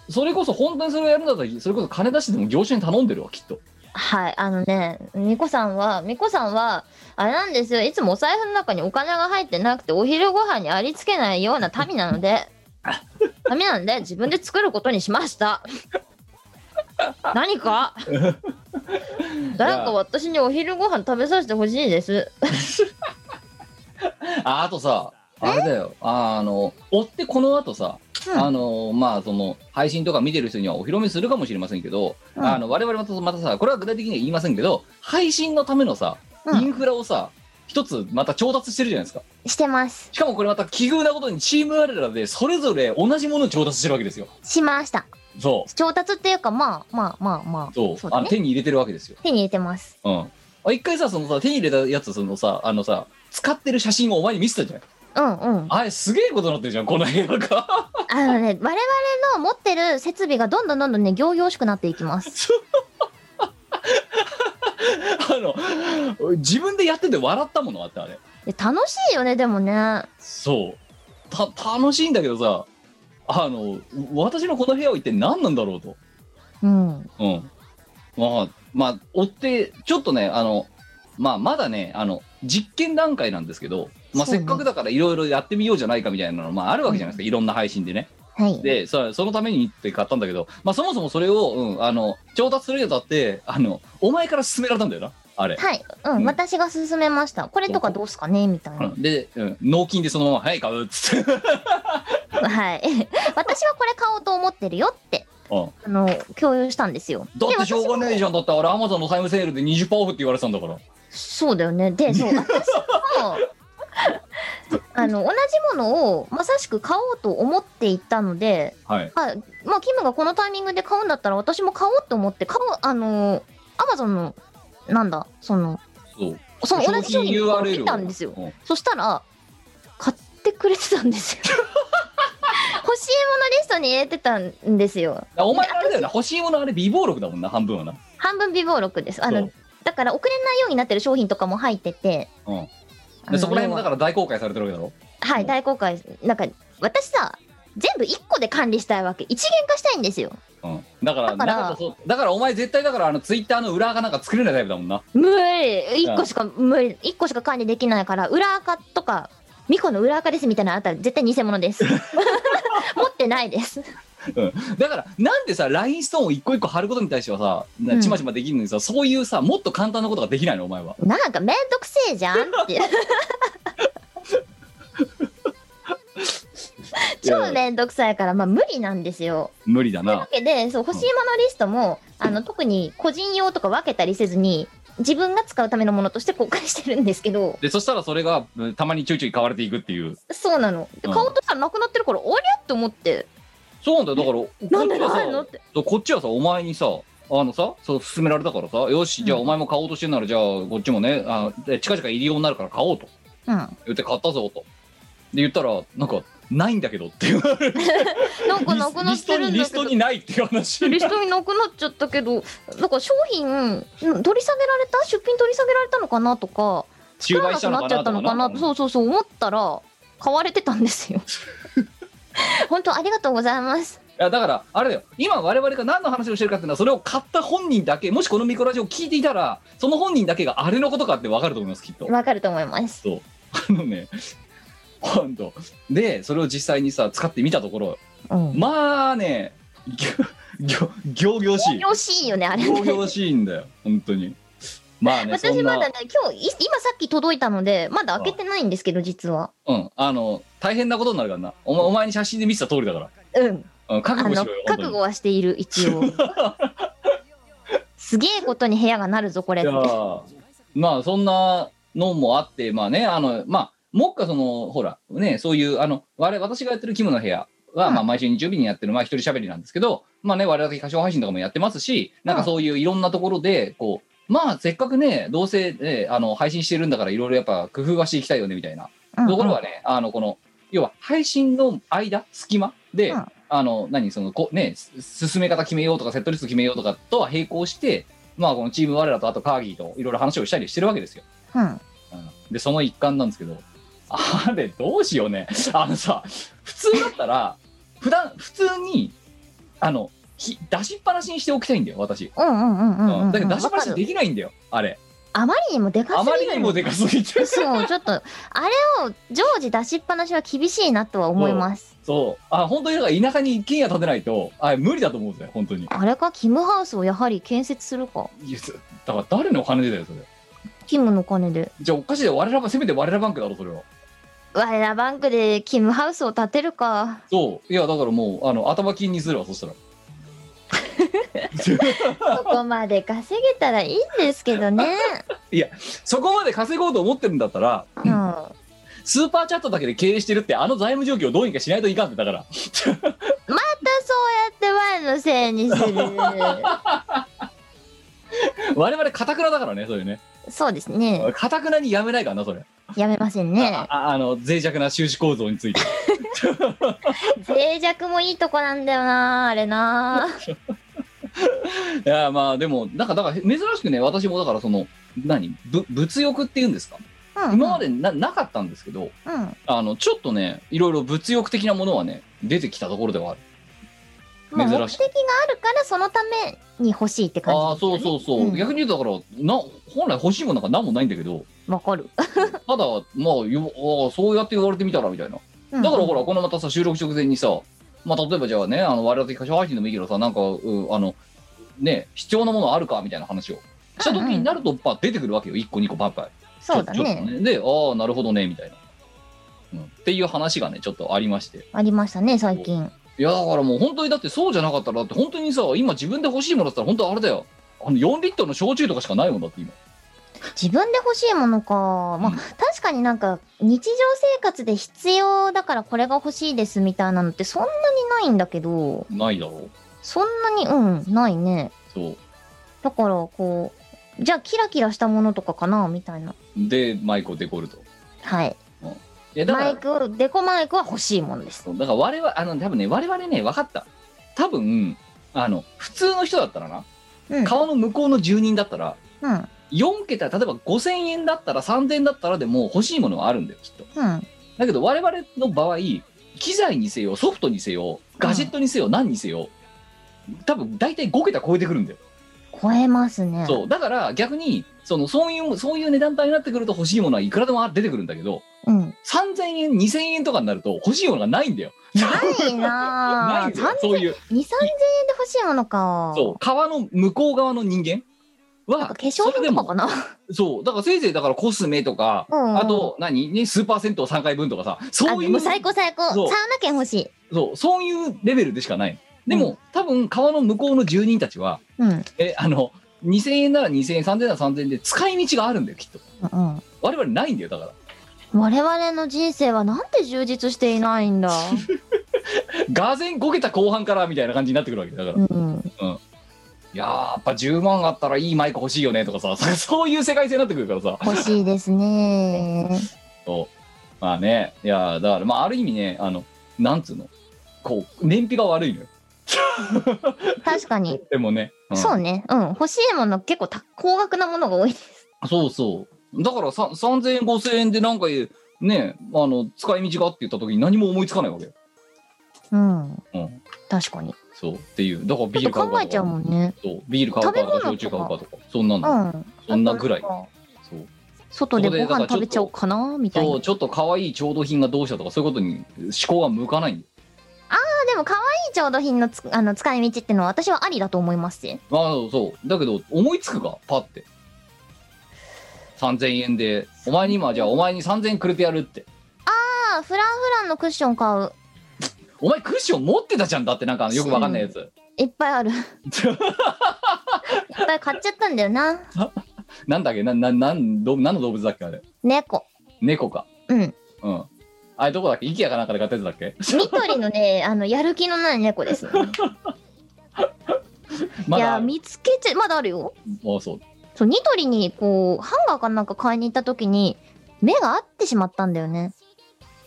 それこそ本当にそれをやるんだったらそれこそ金出してでも業者に頼んでるわきっとはい、あのね、みこさんは、みこさんは、あれなんですよ、いつもお財布の中にお金が入ってなくて、お昼ご飯にありつけないような民なので、<laughs> 民なので、自分で作ることにしました。<laughs> 何か？誰か私にお昼ご飯食べさせてほしいです。<laughs> ああとさあれだよああの追ってこの後さ、うんあのまあその配信とか見てる人にはお披露目するかもしれませんけど、うんあの我々またまたさこれは具体的には言いませんけど配信のためのさうんインフラをさ、一つまた調達してるじゃないですかしてます。しかもこれまた奇遇なことにチーム我らでそれぞれ同じものを調達してるわけですよしました。そ調達っていうか、まあまあまあまあ。うそうね。あの手に入れてるわけですよ手に入れてます。うんあ一回さそのさ手に入れたやつそのさあのさ使ってる写真をお前に見せたじゃんうんうん。あれすげえことになってるじゃんこの部屋が <laughs> あのね、我々の持ってる設備がどんどんどんどんね、行々しくなっていきます。<laughs> あの自分でやってて笑ったものあってあれで楽しいよね、でもね。そうた楽しいんだけどさあの私のこの部屋を一体何なんだろうとうん。うんまあまあ追ってちょっとねあのまあまだねあの実験段階なんですけど、まあ、せっかくだからいろいろやってみようじゃないかみたいなのまああるわけじゃないですか、いろんな配信でねはい。でそそのためにって買ったんだけど、まあ、そもそもそれを、うん、あの調達するにあたってあのお前から勧められたんだよなあれ、はい。うん、うん私が勧めました。これとかどうすかね？みたいな。うんで、うん、納金でそのまま「はい買う」っつって、<laughs> はい。私はこれ買おうと思ってるよって、うん、あの、共有したんですよ。だってしょうがねえじゃん。ゃんだってあれアマゾンのタイムセールで20%オフって言われてたんだからそうだよね。で、そう、私も、<laughs> あの、同じものをまさしく買おうと思っていたので、はいあまあ、キムがこのタイミングで買うんだったら私も買おうと思って、買おう、あの、アマゾンの、なんだ、その、そうその同じ商品を見たんですよ。うんそしたら、買ってくれてたんですよ。<laughs> 欲しいものリストに入れてたんですよ。お前あれだよな欲しいものあれ備忘録だもんな半分はな半分備忘録です。あのだから送れないようになってる商品とかも入ってて、うんでそこら辺もだから大公開されてるわけだろ？はい、大公開。なんか、私さ、全部1個で管理したいわけ。一元化したいんですよ。うん、だからだからだからお前絶対だからあのツイッターの裏垢なんか作れないタイプだもんな無理 !1 個しか、無理。1個しか管理できないから、裏垢とか、ミコの裏垢ですみたいなのあったら絶対偽物です。<laughs> 持ってないです。だからなんでさラインストーンを一個一個貼ることに対してはさなうん。ちまちまできるのにさ、そういうさもっと簡単なことができないのお前は。なんかめんどくせえじゃんって。<laughs> いう。超めんどくさいから、まあ無理なんですよ。無理だな。というわけで、そう、欲しいものリストも、あの、特に個人用とか分けたりせずに、自分が使うためのものとして公開してるんですけど、でそしたらそれがうんたまにちょいちょい買われていくっていう。そうなの。でうん。買おうとしたらなくなってるから、おりゃって思って、そうなんだよ。だからなんでこっちはさないのって。そうこっちはさお前にさあのさそう勧められたからさよしじゃあうんお前も買おうとしてんならじゃあこっちもねあで近々入り用になるから買おうと。うん。なん言って買ったぞと。で言ったらなんかないんだけどっていう。<laughs> かなくなってるんだけど。リストにリストに。ないっていう話。リストになくなっちゃったけど、なんか商品、うん取り下げられた？出品取り下げられたのかなとか、中売したのか作らなくなっちゃったのかなそうそうそう思ったら、買われてたんですよ。<laughs> 本当ありがとうございます。いやだからあれだよ今我々が何の話をしてるかっていうのはそれを買った本人だけもしこのミコラジオを聞いていたらその本人だけがあれのことかって分かると思いますきっとわかると思います。そう <laughs> あのねほんとでそれを実際にさ使ってみたところうん。まあねぎょぎょぎょ々しいよしいよね、あれぎょぎね。ょしいんだよ本当にまあね私まだね、今日、い今さっき届いたので、まだ開けてないんですけど、実は。うんあの大変なことになるからなお前お前に写真で見せた通りだからうん。うん覚悟し覚悟はしている、一応。<laughs> すげえことに部屋がなるぞ、これって。まあそんなのもあってまあねあのまあもっかそのほらねそういうあの我々私がやってるキムの部屋は、うんまあ毎週日曜日にやってるまあ一人喋りなんですけどまあね我々歌唱配信とかもやってますしなんかそういういろんなところでこうまあせっかくねどうせ、ね、あの配信してるんだからいろいろやっぱ工夫はしていきたいよねみたいな。うんところはね、あのこの要は配信の間隙間で、うん。あの何そのこねす進め方決めようとかセットリスト決めようとかとは並行してまあこのチーム我らとあとカーギーといろいろ話をしたりしてるわけですよ、うん。うん。でその一環なんですけどあれどうしようね。あのさ普通だったら普段普通にあのひ出しっぱなしにしておきたいんだよ私、うんうんうんうんうんうん。だけど出しっぱなしできないんだよあれ。あまりにもでかあすぎるまりにもでかすぎてそう、ちょっと、あれを常時出しっぱなしは厳しいなとは思います。そう。あ本当にだから田舎に一軒家建てないとあ無理だと思うんですよ本当に。あれか、キムハウスをやはり建設するか。いやそだから誰のお金でだよそれ。キムの金で。じゃあおかしいよ。我らがせめて我らバンクだろそれは。我らバンクでキムハウスを建てるか。そう。いやだからもうあの頭金にするわそしたらそこまで稼げたらいいんですけどね。<laughs> そこまで稼ごうと思ってるんだったらうん。まスーパーチャットだけで経営してるってあの財務状況をどうにかしないといかんってだから <laughs> たそうやってお前のせいにする。<laughs> 我々かたくなだからねそれねそうですね。かたくなにやめないからなそれ、やめませんねあの脆弱な収支構造について脆弱もいいとこなんだよな、あれな。<laughs> いやまあでもなんかだから珍しくね私もだからその何？ぶ物欲っていうんですか？うん、今までななかったんですけどうん。あのちょっとねいろいろ物欲的なものはね出てきたところではある。目的があるからそのために欲しいって感じああ。そうそうそう、ん。逆に言うとだからな本来欲しいものなんか何もないんだけど。わかる。<laughs> ただまあよああそうやって言われてみたらみたいな。だからほらこのまたさ収録直前にさまあ例えばじゃあねあの我々的歌唱配信でもいいけどさなんかうあのね必要なものあるかみたいな話を。した時になるとパッ出てくるわけよ。1個2個パッパイそうだちょちょっとね。でああなるほどねみたいな、うん、っていう話がねちょっとありまして。ありましたね、最近。いやだからもう本当にだってそう。じゃなかったらだって本当にさ今自分で欲しいものだったら本当あれだよあの4リットルの焼酎とかしかないもんだって今自分で欲しいものか。まあ、うん確かになんか、日常生活で必要だからこれが欲しいですみたいなのってそんなにないんだけど、ないだろうそんなに、うん、ないね。そうだから、こう、じゃあキラキラしたものとかかなみたいな。でマイクをデコるとはい。いやだからマイク、デコマイクは欲しいものです。そうだから我々あの多分ね我々ね分かった多分あの普通の人だったらな、うん。川の向こうの住人だったらうん。4桁例えば5000円だったら3000円だったらでも欲しいものはあるんだよきっとうん。だけど我々の場合機材にせよソフトにせよガジェットにせよ何にせよ多分大体5桁超えてくるんだよ、超えますね。そうだから逆にそのそういうそういう値段帯になってくると欲しいものはいくらでも出てくるんだけどうん。3000円2000円とかになると欲しいものがないんだよないなぁ。<laughs> ないんだよそういう2、3000円で欲しいものか。そう川の向こう側の人間は化粧品とかかな？<laughs> そうだからせいぜいだからコスメとか、うんうんあと何？ねスーパー銭湯3回分とかさあそういう最高最高。サウナ券欲しい。そうそういうレベルでしかないでも、多分川の向こうの住人たちはうん。えあの2000円なら2000円3000円なら3000円で使い道があるんだよきっとうん。我々ないんだよだから我々の人生はなんて充実していないんだ。<laughs> がぜんこけた後半からみたいな感じになってくるわけだから、いうん。やーやっぱ10万あったらいいマイク欲しいよねとかさ <laughs> そういう世界線になってくるからさ欲しいですね。そうまあねいやーだからまあある意味ねあのなんつうの？こう燃費が悪いのよ <laughs> 確かに。でもね、んそうね。うん。欲しいもの結構た高額なものが多いです。そうそうだからさ3000円5000円でなんかねあの使い道がって言った時に何も思いつかないわけよ、うん。うん、確かに。そうっていう。だからビール買うか考えちゃうもんね。そうビール買うかとか。焼酎買うかとか。そんなうの、ん。そんなぐらい。そう。外でご飯食べちゃおうかなみたいな。そうちょっと可愛い調度品がどうしたとかそういうことに思考が向かない。んだよでも可愛い調度品のつあの使い道ってのは私はありだと思いますし。ああそう。だけど思いつくか？パって。3000円で。お前に今じゃあお前に3000円くれてやるって。ああ、フランフランのクッション買う。お前クッション持ってたじゃんだってなんかよくわかんないやつ、いっぱいある。<laughs> いっぱい買っちゃったんだよな。なんだっけ？なななんど何の動物だっけ？あれ猫。猫かうん。うんあれどこだっけ？IKEA かなんかで買ったやつだっけ？緑のね、あの、やる気のない猫です、<laughs> ね。いや、まだある見つけちゃ、まだあるよ。あそうそう、ニトリに、こう、ハンガーかなんか買いに行った時に、目が合ってしまったんだよね。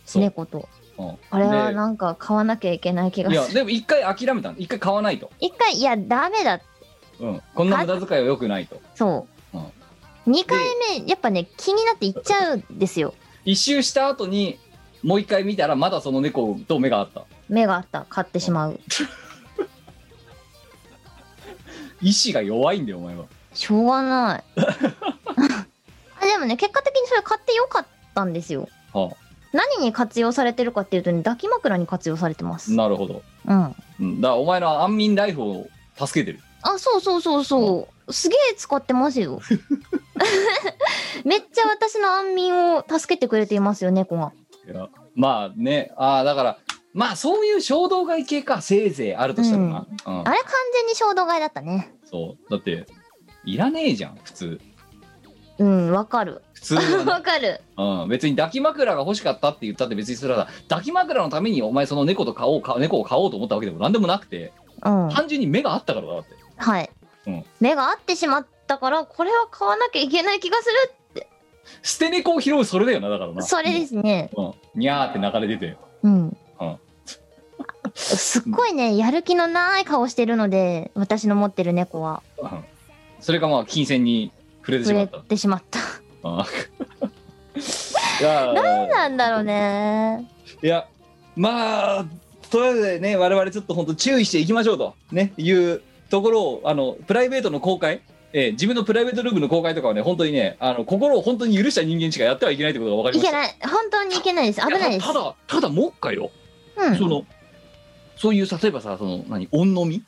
そう、猫と。うんあれはでなんか買わなきゃいけない気がいやする。でも一回諦めたの一回買わないと、一回、いや、ダメだ。うん、こんな無駄遣いは良くないとそう。うん二回目、やっぱね、気になって行っちゃうんですよ。一周した後にもう一回見たらまだその猫と目があった目があった。買ってしまう。意志が弱いんだよお前はしょうがない。あ <laughs> でもね、結果的にそれ買ってよかったんですよ。は何に活用されてるかっていうとね、抱き枕に活用されてます。あ、なるほど、うん。うん、だからお前の安眠ライフを助けてるあ、そうそうそうそう。すげえ使ってますよ。<laughs> めっちゃ私の安眠を助けてくれていますよ、猫が。いやまあねああだからまあそういう衝動買い系かせいぜいあるとしたらな、うんあれ完全に衝動買いだったね。そうだっていらねえじゃん普通うん、わかる。普通はね <laughs> わかる。うん、別に抱き枕が欲しかったって言ったって別にそれは抱き枕のためにお前その猫と買おうか猫を買おうと思ったわけでも何でもなくてうん。単純に目があったからだってはい。うん目が合ってしまったから、これは買わなきゃいけない気がす捨て猫を拾うそれだよなだからなる。それですね。うん、にゃーって流れ出てうん。うんすっごいね、やる気のない顔してるので、私の持ってる猫は。うんそれがまあ金銭に触れてしまったてしまった。あいや何なんだろうね。いやまあとりあえずね我々ちょっと本当注意していきましょうとねいうところをあのプライベートの公開えー自分のプライベートルームの公開とかはね本当にねあの心を本当に許した人間しかやってはいけないってことが分かりましたいけない。本当にいけないです。危ないですや。ただただもう一回よ、うん。そのそういう例えばさその何御飲み、うん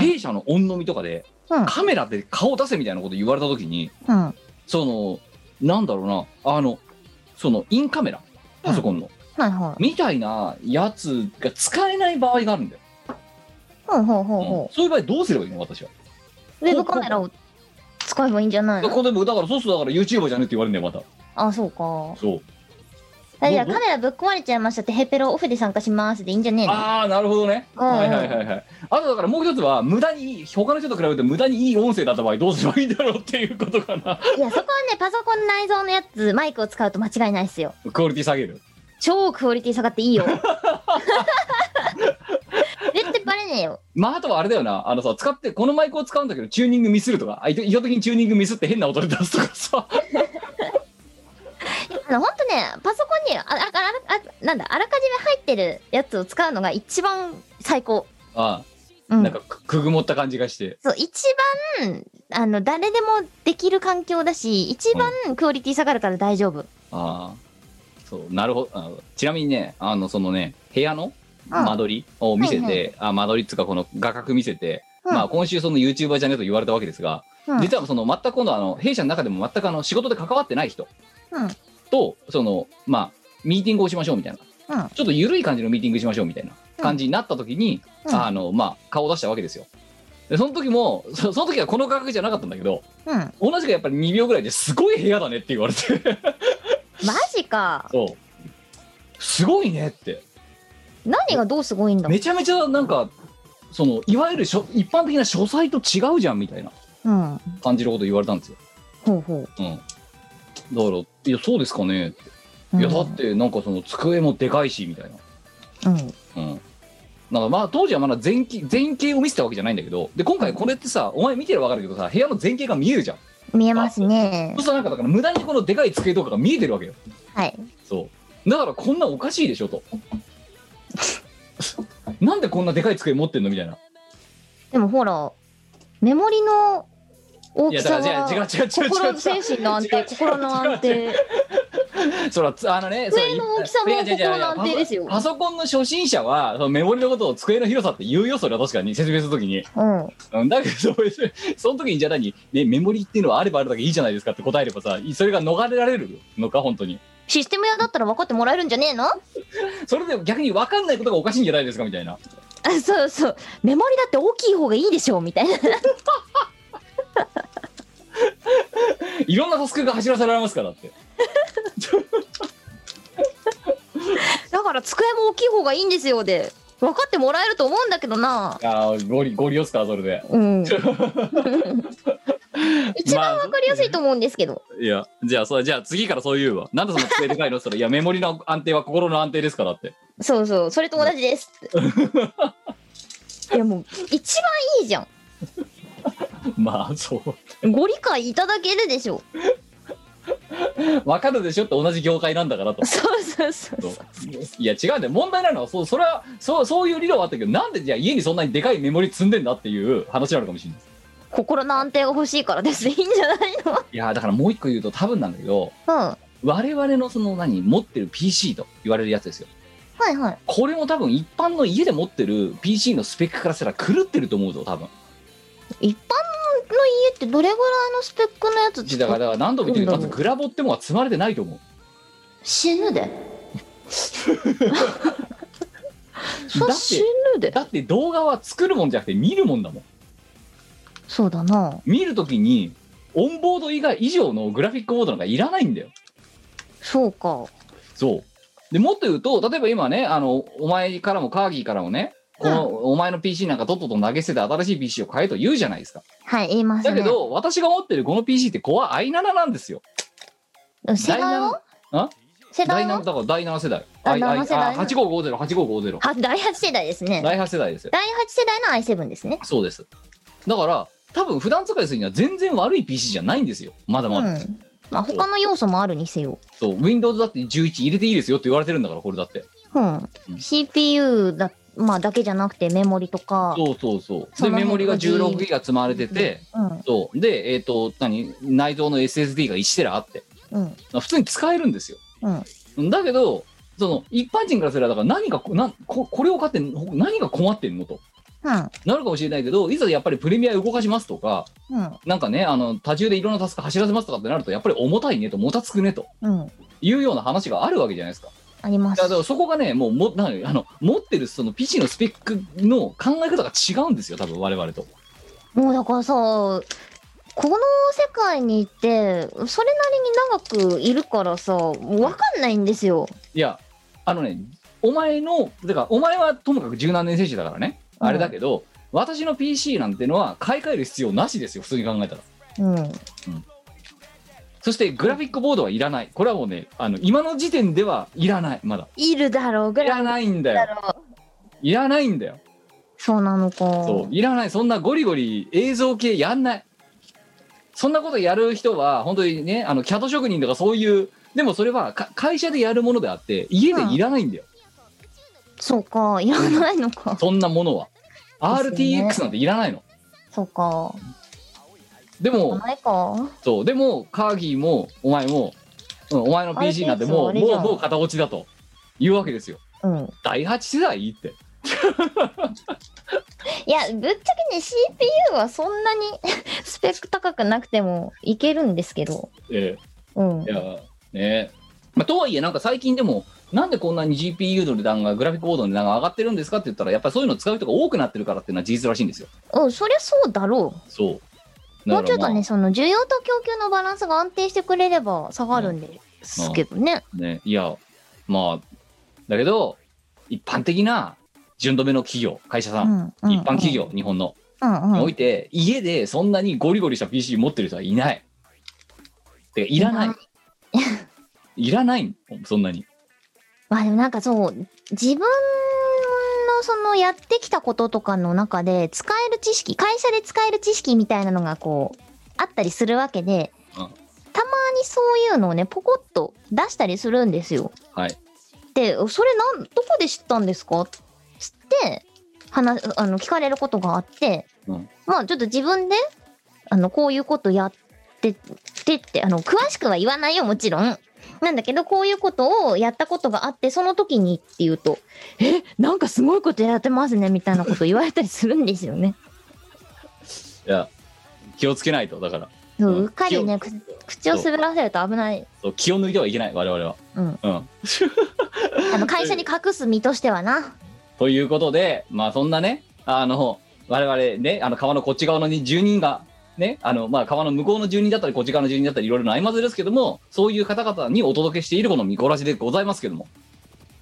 弊社の御飲みとかで、うん。カメラで顔出せみたいなこと言われた時にうん。そのなんだろうなあのそのインカメラパソコンの、はいはい。みたいなやつが使えない場合があるんだよ、ほうほうほうう。ん。ほそういう場合どうすればいいの私は。う。ウェブカメラを使えばいいんじゃないの？これでもだからそうするとだから YouTuber じゃねって言われるんだよまた。あ、そうか。そうあじゃあどうカメラぶっ壊れちゃいましたってヘペロオフで参加しますでいいんじゃねえの？ああなるほどね、うん。うんはいはいはいはい。あとだからもう一つは無駄に他の人と比べて無駄にいい音声だった場合どうすればいいんだろうっていうことかな。いや、そこはね、パソコン内蔵のやつ、マイクを使うと間違いないっすよ。<laughs> クオリティ下げる。超クオリティ下がっていいよ。<laughs> 絶対バレねえよ。まああとはあれだよな。あのさ使ってこのマイクを使うんだけどチューニングミスるとかあ意図的にチューニングミスって変な音で出すとかさ。<laughs> あの、ほんとね、パソなんだ、あらかじめ入ってるやつを使うのが一番最高。あうん。あなんかくくぐもった感じがして。そう、一番、あの、誰でもできる環境だし、一番クオリティ下がるから大丈夫。ああ。そうなるほど。ちなみにねあのそのね部屋のうん。間取りを見せて、はいあ間取りっつうかこの画角見せて、うん。まあ今週その YouTuber じゃねえと言われたわけですが、うん。実はその全く今度あの弊社の中でも全くあの仕事で関わってない人うん。とそのまあミーティングをしましょうみたいな。うん。ちょっと緩い感じのミーティングしましょうみたいな感じになった時に、うん。あのまあ顔を出したわけですよ。でその時もそその時はこの画角じゃなかったんだけどうん。同じくやっぱり2秒ぐらいですごい部屋だねって言われて。<laughs> マジか。そう。すごいねって。何がどうすごいんだ？めちゃめちゃなんかそのいわゆるしょ一般的な書斎と違うじゃんみたいなうん。感じのこと言われたんですよ。ほうほう。うん、だから「いやそうですかね」って「うんいやだってなんかその机もでかいし」みたいな。うん。うん。なんかまあ当時はまだ前景前景を見せたわけじゃないんだけどで今回これってさお前見てれば分かるけどさ部屋の前景が見えるじゃん。見えますね。そうするとなんかだから無駄にこのでかい机とかが見えてるわけよ。はい。そう。だからこんなんおかしいでしょと。<laughs> なんでこんなでかい机持ってんのみたいな。でもほらメモリの大いやきさだから違う違うは違う違う違う。心精神の安定心の安定。そらつあのね机の大きさも心の安定ですよ。パソコンの初心者はそのメモリのことを机の広さって言うよそれは確かに説明するときに。うん。うんだけど <laughs> その時にじゃあ何、ね、メモリっていうのはあればあるだけいいじゃないですかって答えればさそれが逃れられるのか本当に。システム屋だったら分かってもらえるんじゃねえの？あそれで逆に分かんないことがおかしいんじゃないですかみたいな。そうそう。メモリだって大きい方がいいでしょみたいな <laughs> いろんなタスクが走らせられますからって。<laughs> だから机も大きい方がいいんですよで。分かってもらえると思うんだけどな。あーゴリゴリ押すかそれで。うん。<laughs> 一番分かりやすいと思うんですけど。いやじゃあそれじゃあ次からそう言うわ。なんでその机でかいの？それいやメモリの安定は心の安定ですからって。そうそう。それと同じですって。いやもう一番いいじゃん <laughs> まあそう。ご理解いただけるでしょ。分かるでしょって同じ業界なんだからと。そうそうそうそう。いや違うんだよ。問題なのはそうそれはそうそういう理論はあったけどなんでじゃあ家にそんなにでかいメモリ積んでんだっていう話なのかもしれない。心の安定が欲しいからです。いいんじゃないの？いやだからもう一個言うと多分なんだけどうん。は我々のその何持ってる PC と言われるやつですよ。いはい。これも多分一般の家で持ってる PC のスペックからしたら狂ってると思うぞ多分一般の家ってどれぐらいのスペックのやつだからだから何度も言ってるけどまうんずグラボってものは積まれてないと思う。死ぬで。そ <laughs> だって死ぬで。だって動画は作るもんじゃなくて見るもんだもん。そうだな。見るときにオンボード以外以上のグラフィックボードなんかいらないんだよ。そうか。そう。でもっと言うと例えば今ねあのお前からもカーギーからもねこの、お前の PC なんかとっとと投げ捨てて新しい PC を買えと言うじゃないですか。はい言いますね。だけど、私が持ってるこの PC ってコア i7 なんですよ。世代は？あ？世代だから第7世代。あ I- I- 7世代あ8550、8550。は第8世代ですね。第8世代ですよ。第8世代の i7 ですね。そうです。だから、多分普段使いするには全然悪い PC じゃないんですよ。まだまだ。うん。まあ他の要素もあるにせよ。そう、Windows だって11入れていいですよって言われてるんだから、これだって。うん。うん。CPU だまあだけじゃなくてメモリとかそうそうそう。で、メモリがが16ギガ積まれてて、うんそう。で、えっ、と、何？内蔵の SSD が1テラあって、うん普通に使えるんですよ。うんだけど、その、一般人からすれば、だから何がこ、なここれを買って何が困ってんのと。うんなるかもしれないけど、いざやっぱりプレミア動かしますとか、うんなんかね、あの、多重でいろんなタスク走らせますとかってなると、やっぱり重たいねと、もたつくねとうんいうような話があるわけじゃないですか。あります。だからそこがね、もうもなあの持ってるその PC のスペックの考え方が違うんですよ、多分我々と。もうだからさこの世界にいてそれなりに長くいるからさ分かんないんですよ。いや、あのね、お前の、だからお前はともかく柔軟年選手だからね、うんあれだけど、私の PC なんてのは買い替える必要なしですよ、普通に考えたら。うんそしてグラフィックボードはいらない。これはもうね、あの今の時点ではいらない、まだ。いるだろうぐいららいないんだよ。だろういらないんだよ。そうなのかそう、いらない。そんなゴリゴリ映像系やんない。そんなことやる人は、本当にね、あの、キャド職人とかそういう、でもそれはか会社でやるものであって、家でいらないんだよ。そうかいらないのかそんなものは。ですよね RTX なんていらないの。そうかでも、そう、でも、カーギーも、お前も、うんお前の PC なんてもうもうん。もう型落ちだというわけですよ。うん。第8世代って。いや、ぶっちゃけね、CPU はそんなに <laughs> スペック高くなくてもいけるんですけど。えうん。えい。やね。まあ、とはいえなんか最近でもなんでこんなに GPU の値段がグラフィックボードの値段が上がってるんですかって言ったらやっぱりそういうのを使う人が多くなってるからっていうのは事実らしいんですよ。うん、そりゃそうだろそうう。もうちょっとね、その需要と供給のバランスが安定してくれれば下がるんですけどね。あねいやまあだけど一般的な順止めの企業会社さん、うんうん一般企業、日本のうんうん。において家でそんなにゴリゴリした PC 持ってる人はいない。てかいらない。いらない。そんなに。<laughs> まあでもなんかそう、自分のそのやってきたこととかの中で使える知識、会社で使える知識みたいなのがこう、あったりするわけで、うんたまにそういうのをね、ポコッと出したりするんですよ。はいで、それなん、どこで知ったんですか？つって、話、あの、聞かれることがあって、うんまあちょっと自分で、あの、こういうことやってってって、あの、詳しくは言わないよ、もちろん。なんだけど、こういうことをやったことがあって、その時にっていうと、え、なんかすごいことやってますね、みたいなこと言われたりするんですよね。<laughs> いや気をつけないとだからそううっかりね、く口を滑らせると危ない。そう気を抜いてはいけない我々はうん。うん <laughs> あの、会社に隠す身としてはな。ということでまあそんなねあの我々ねあの川のこっち側の住人がねあのまあ川の向こうの住人だったりこっち側の住人だったりいろいろな合間ずですけどもそういう方々にお届けしているこのミコラジでございますけども。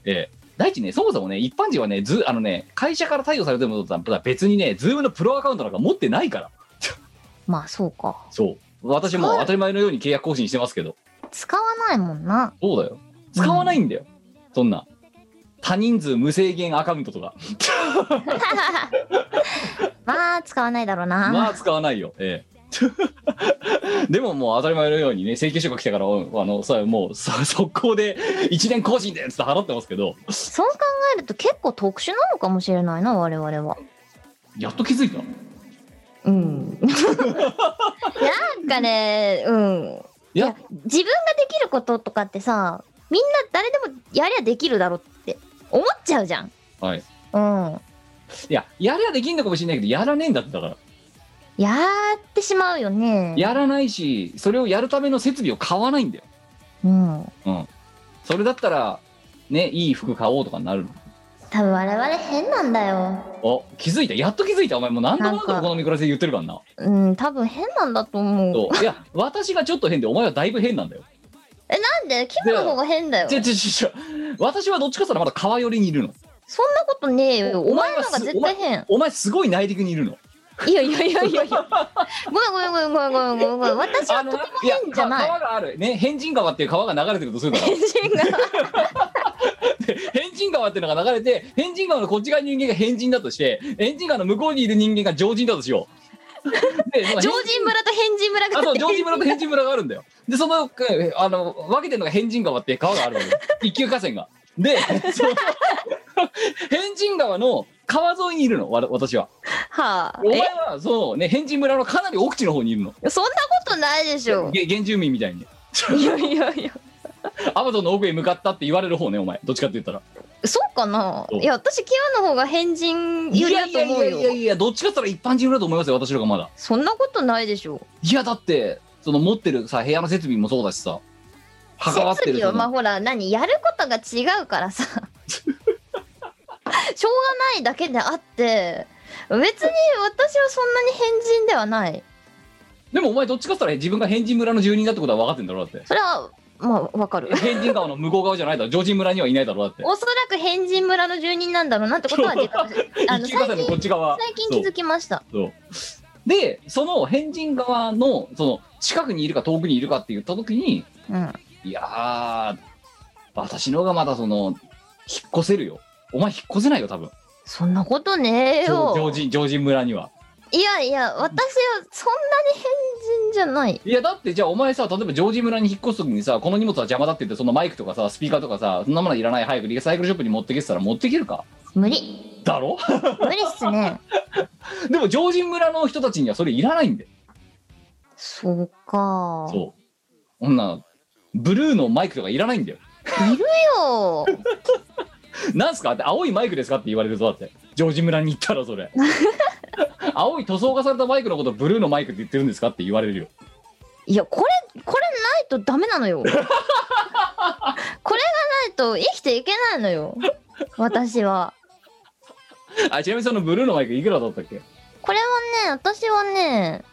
ええ。第一ねそもそもね一般人はねずあのね会社から対応されてるものとは別にねズームのプロアカウントなんか持ってないから。<laughs> まあ、そうか。そう。私も当たり前のように契約更新してますけど。使わないもんな。そうだよ。使わないんだよ、そんな多人数無制限アカウントとか <laughs> まあ、使わないだろうな。まあ使わないよ。ええ。<laughs> でももう当たり前のようにね、請求書が来たから、うんあの、さもう、さ <laughs> 速攻で1年更新でっつって払ってますけど、そう考えると結構特殊なのかもしれないな、我々は。やっと気づいた。うん。なんかね、うん。いや、自分ができることとかってさ、みんな誰でもやりゃできるだろって思っちゃうじゃん。はい。うん。いや、やりゃできんのかもしれないけど、やらねえんだってだから。やってしまうよね。やらないし、それをやるための設備を買わないんだよ。うん。うん。それだったら、ね、いい服買おうとかになるの。多分我々変なんだよ。お、気づいた？やっと気づいた？お前もう何度も何度もこのミクラスで言ってるからな。うん、多分変なんだと思う。そう。いや、私がちょっと変で、お前はだいぶ変なんだよ。え、なんで？キムの方が変だよ。ちょちょちょちょ私はどっちかって言ったらまだ川寄りにいるの。そんなことねえよ。おお前のが絶対変。お前すごい内陸にいるの。いやいやいやいやいや。ごめんごめんごめんごめんごめんごめん。私はとても変じゃない。川があるね変人川っていう川が流れてるとするだろ変人が。で <laughs> 変人川っていうのが流れて変人川のこっち側に人間が変人だとして変人川の向こうにいる人間が常人だとしよう常人村と変人村があそう常人村と変人村があるんだよ。でそのえあの分けてるのが変人川って川があるわけよ。一級河川が。で変人川の川沿いにいるのわ私は。はあ。お前えはそうね変人村のかなり奥地の方にいるの。そんなことないでしょ。げ原住民みたいに。いやいやいや。アマゾンの奥へ向かったって言われる方ねお前。どっちかって言ったらそうかな？いや、私、キムの方が変人寄りだと思ういやいやいやよ。いやどっちかって言ったら一般人だと思いますよ私らがまだそんなことないでしょ。いやだってその持ってるさ部屋の設備もそうだしさ関わってる設備は、まあそほら、何やることが違うからさ。<laughs> しょうがないだけであって、別に私はそんなに変人ではない。のでもお前どっちかって言ったら自分が変人村の住人だってことは分かってんだろだってそれは、まあ、わかる。変人川の向こう側じゃないだろ。常人村にはいないだろだって。おそらく変人村の住人なんだろうなってことは自覚あの一級河川のこっち側。最近気づきました。そう。でその変人側のその近くにいるか遠くにいるかって言った時にうん。いやー私の方がまだその引っ越せるよ。お前引っ越せないよ多分。そんなことねえよ。常人常人村にはいやいや、私はそんなに変人じゃない。いやだってじゃあお前さ例えばジョージ村に引っ越す時にさこの荷物は邪魔だって言ってそのマイクとかさスピーカーとかさそんなものいらない早くリサイクルショップに持ってけって言ったら持ってけるか？無理。だろ？無理っすね。<laughs> でもジョージ村の人たちにはそれいらないんでそうか。そう。こんなブルーのマイクとかいらないんだよ。いるよ。<laughs> なんすか？って青いマイクですかって言われるぞだって。ジョージ村に行ったらそれ <laughs> <laughs> 青い塗装がされたマイクのことブルーのマイクって言ってるんですかって言われるよ。いやこれこれないとダメなのよ。<laughs> これがないと生きていけないのよ。私は。あちなみにそのブルーのマイクいくらだったっけ？これはね私はね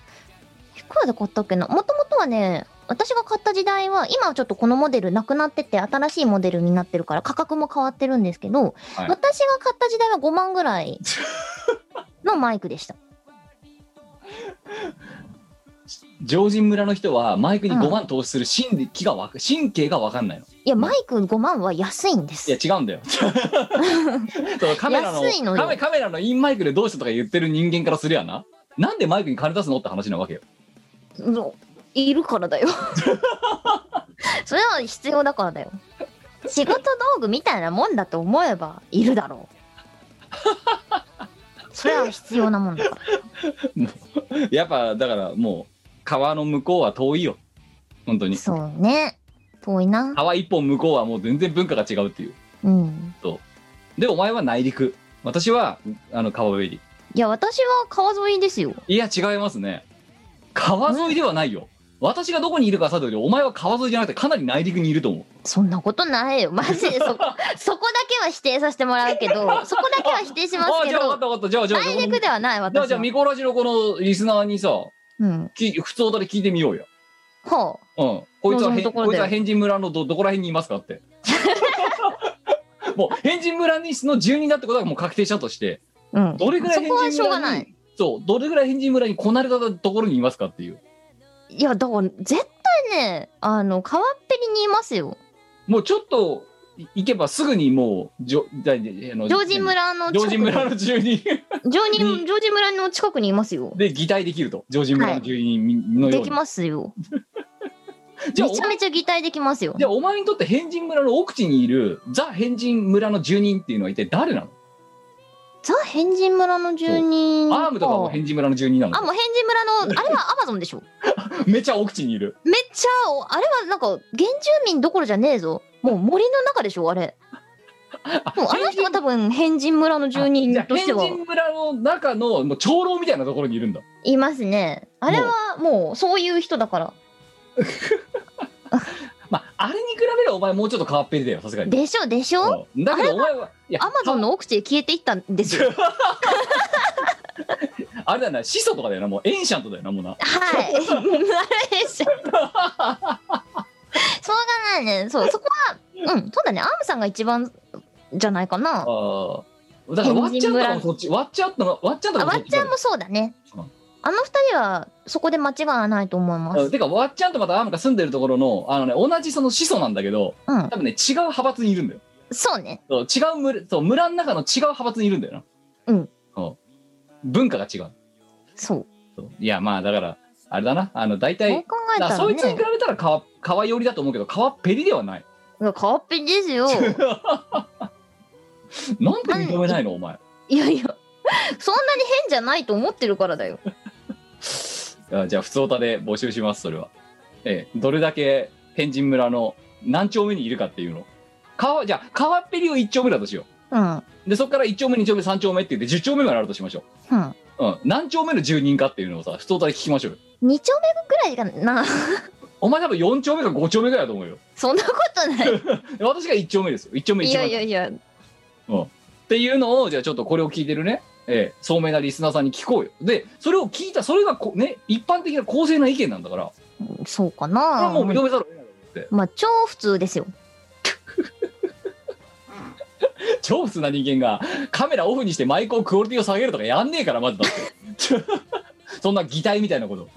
いくらで買ったっけな？もともとはね私が買った時代は今はちょっとこのモデルなくなってて新しいモデルになってるから価格も変わってるんですけど、はい。私が買った時代は5万ぐらい <laughs> のマイクでした。常人村の人はマイクにうん。5万投資する神気がわか神経が分かんないの。いやマイク5万は安いんです。いや違うんだよ。<laughs> そうカメラの安いのよ。カメカメラのインマイクでどうしたとか言ってる人間からすりゃな。なんでマイクに金出すのって話なわけよ。のいるからだよ。<laughs> それは必要だからだよ。仕事道具みたいなもんだと思えばいるだろう <laughs> それは必要なもんだから。<laughs> やっぱだからもう川の向こうは遠いよ。本当に。そうね。遠いな。川一本向こうはもう全然文化が違うっていう。うん。でお前は内陸。私はあの川べりいや私は川沿いですよ。いや違いますね。川沿いではないよ、私がどこにいるかさておりお前は川沿いじゃなくてかなり内陸にいると思う。そんなことないよ。マジで。<laughs> そこそこだけは否定させてもらうけど <laughs> そこだけは否定しますあけどじゃあ分かった分かった。じゃあじゃあ内陸ではないじゃあ私は。じゃあミコラジのこのリスナーにさうん。き普通だで聞いてみようよほう。ん。こいつはこいつは変人村のどどこら辺にいますかって。<laughs> もう変人村にの住人だってことはもう確定したとしてううん。どれぐらい変そこはしょう人村にがないそうどれぐらい変人村にこなれたところにいますかっていういやだから絶対ねあの川っぺりにいますよ。もうちょっとい行けばすぐにもうじょだあの常人村の近く常人村の住人。常に。人常人村の近くにいますよ。で擬態できると。常人村の住人のように、できますよ。<laughs> じゃあめちゃめちゃ擬態できますよ。じゃあお前にとって変人村の奥地にいるザ変人村の住人っていうのは一体誰なの？ザ変人村の住人アームとかも変人村の住人なのあもう変人村の <laughs> あれはアマゾンでしょ？めっちゃ奥地にいる。めっちゃおあれはなんか原住民どころじゃねえぞ。もう森の中でしょあれ。<laughs> もうあの人が多分変人村の住人としては。変人村の中のもう長老みたいなところにいるんだ。いますね。あれはもうそういう人だから <laughs> まああれに比べればお前もうちょっと川っぺりだよさすがにでしょでしょ？うんだけどお前はいやアマゾンの奥地へ消えていったんですよ <laughs> あれだよな始祖とかだよなもうエンシャントだよなもうなはい。<laughs> あれでしょ。しょうがないね。そう、そこは、うん、そうだね。アームさんが一番じゃないかな。あーだからわっちゃんとかもそっちわっちゃんとのわっちゃんとあ、かもそっちわっちゃんもそうだねうん。あの二人はそこで間違いはないと思います。うんてかわっちゃんとまたアームが住んでるところのあのね同じその始祖なんだけどうん。多分ね違う派閥にいるんだよそうね。そう違う村そう村の中の違う派閥にいるんだよなうんうん文化が違うそう。そういやまあだからあれだなあの大そう体考えたらだからそいつに比ね。べたら川川寄りだと思うけど川っぺりではないいや川っぺりですよ。<laughs> なんで認めないのお前いやいや、そんなに変じゃないと思ってるからだよ。あじゃあ普通歌で募集しますそれは。ええどれだけ変人村の何丁目にいるかっていうの。川じゃあ川っぺりを1丁目だとしよう。ん。うでそこから1丁目2丁目3丁目って言って10丁目まであるとしましょう。ん。ううん。何丁目の住人かっていうのをさ普通歌で聞きましょうよ。二丁目ぐらいかな。お前多分4丁目か5丁目ぐらいだと思うよ。そんなことない。で <laughs> 私が1丁目ですよ。1丁目1い丁目やいや。いや。っていうのをじゃあちょっとこれを聞いてるね、ええ、聡明なリスナーさんに聞こうよ。でそれを聞いたそれがこね一般的な公正な意見なんだから。そうかこれはな。もう認めざるを得ないって。まあ、超普通ですよ。<laughs> 超普通な人間がカメラオフにしてマイクをクオリティを下げるとかやんねえからまずだって。<laughs> そんな擬態みたいなこと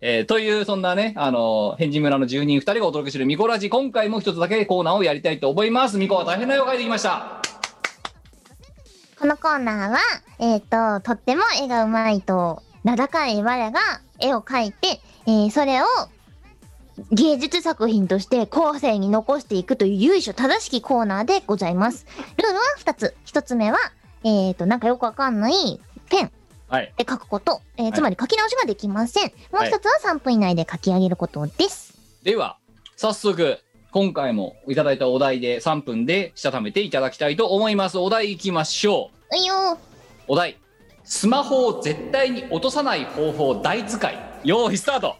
えーという、そんなね、あの、返事村の住人2人がお届けするミコラジ、今回も一つだけコーナーをやりたいと思います。ミコは大変な絵を描いてきました。このコーナーは、えっ、と、とっても絵がうまいと名高い我が絵を描いて、えーそれを芸術作品として後世に残していくという由緒正しきコーナーでございます。ルールは2つ。1つ目は、えっ、と、なんかよくわかんないペンはい。で書くこと、えーはいつまり書き直しができません。もう一つは3分以内で書き上げることです。では、早速、今回もいただいたお題で3分でしたためていただきたいと思います。お題いきましょう。ういよー。お題。スマホを絶対に落とさない方法大使い。用意スタート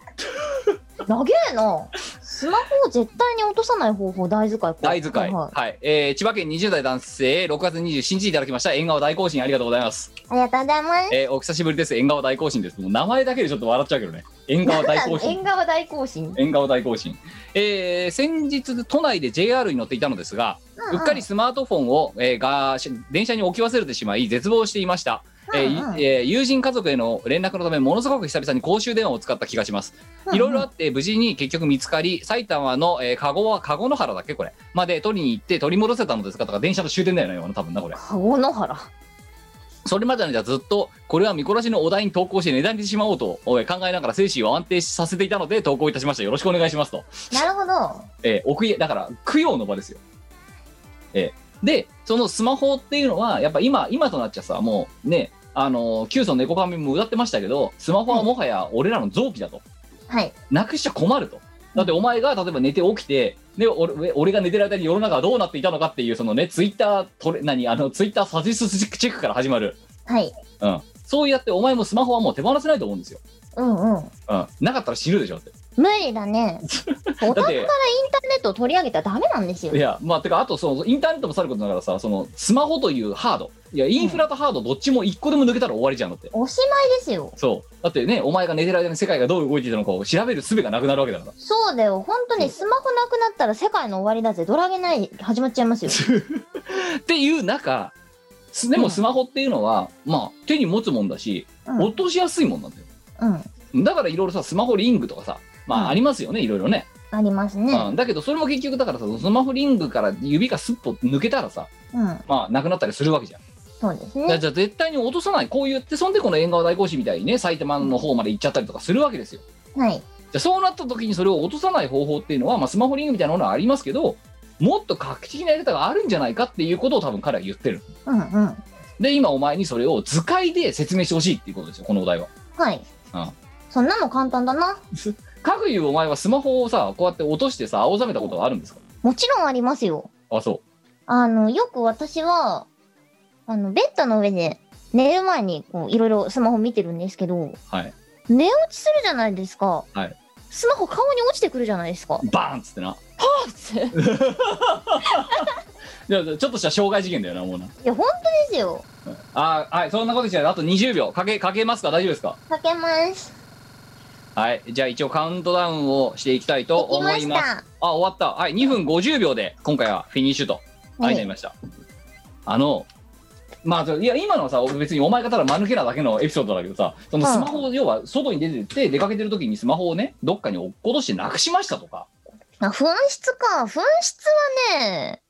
長えな。スマホを絶対に落とさない方法大使いか。大使い。はいは。はいえー千葉県20代男性、6月27日いただきました。縁側大行進ありがとうございます。ありがとうございます。えーお久しぶりです。縁側大行進です。もう名前だけでちょっと笑っちゃうけどね。縁側大行進縁。側大行進。縁側大行進。えー先日都内で JR に乗っていたのですが、うっかりスマートフォンを、えーがし電車に置き忘れてしまい絶望していました、えーえー友人家族への連絡のためものすごく久々に公衆電話を使った気がしますいろいろあって無事に結局見つかり埼玉の、えー、籠は籠の原だっけこれまで取りに行って取り戻せたのですがとか電車の終点だよね今の多分なこれカゴの原。それまでの間ずっとこれは見殺しのお題に投稿して値段にしてしまおうとおい考えながら精神を安定させていたので投稿いたしましたよろしくお願いしますとなるほど。えー、お悔いだから供養の場ですよ。えーでそのスマホっていうのはやっぱ今今となっちゃさもうねあのー、キュウソネコカミも歌ってましたけどスマホはもはや俺らの臓器だと、はい。なくしちゃ困ると。だってお前が例えば寝て起きてで俺俺が寝てる間に世の中はどうなっていたのかっていうそのねツイッタートレ何あのツイッターサジスチェックから始まる、はい。うん、そうやってお前もスマホはもう手放せないと思うんですよ、うんうん。うん、なかったら死ぬでしょって無理だね。<laughs> お宅からインターネットを取り上げたらダメなんですよい。やまあてかあとそのインターネットもさることながらさそのスマホというハードいやインフラとハードどっちも一個でも抜けたら終わりじゃんだっておしまいですよ。そうだってねお前が寝てる間に世界がどう動いていたのかを調べる術がなくなるわけだからそうだよ。本当にスマホなくなったら世界の終わりだぜ。ドラゲない始まっちゃいますよ。<laughs> っていう中すでもスマホっていうのは、まあ手に持つもんだし、うん。落としやすいもんなんだようん。だからいろいろさスマホリングとかさまあ、うんありますよねいろいろね、ありますね。うん、だけどそれも結局だからさスマホリングから指がスッと抜けたらさうん。まあなくなったりするわけじゃんそうですね。じゃあ絶対に落とさないこう言ってそんでこの縁側大行進みたいにね埼玉の方まで行っちゃったりとかするわけですよはい。じゃあそうなった時にそれを落とさない方法っていうのは、まあ、スマホリングみたいなものはありますけどもっと画期的なやり方があるんじゃないかっていうことを多分彼は言ってるうんうん。で今お前にそれを図解で説明してほしいっていうことですよこのお題ははい。うんそんなの簡単だな。<laughs> かくいうお前はスマホをさこうやって落としてさ青ざめたことがあるんですか？もちろんありますよ。あそあの、よく私は、あの、ベッドの上で寝る前にこういろいろスマホ見てるんですけど、うはい寝落ちするじゃないですか。はいスマホ顔に落ちてくるじゃないですか。バーンっつってな <laughs> いやちょっとした傷害事件だよなもうないや、本当ですよ。あはいそんなことしてあと20秒かけかけますか？大丈夫ですか？かけます。はいじゃあ一応カウントダウンをしていきたいと思います。た。あ終わった。はい2分50秒で今回はフィニッシュと。はい、なりました。あのまあいや今のはさ俺別にお前がただ間抜けなだけのエピソードだけどさそのスマホを要は外に出てって出かけてる時にスマホをねどっかに落っことしてなくしましたとか。あ、紛失か。紛失はね、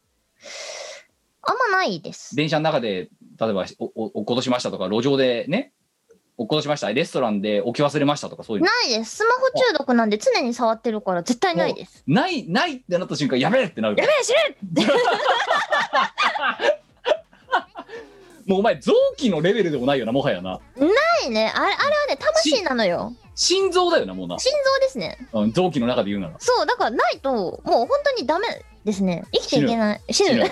あんまないです。電車の中で例えばおお落っことしましたとか路上でね落っことしましたレストランで置き忘れましたとかそういうのないです。スマホ中毒なんで常に触ってるから絶対ないです。ないないってなった瞬間やべえってなるやべえ、死 <laughs> ぬもうお前臓器のレベルでもないよなもはやなないね。あれ、あれはね、魂なのよ。心臓だよなもうな、心臓ですね。うん、臓器の中で言うならそう、だからないと、もう本当にダメですね。生きていけない。死ぬ。<laughs> ない、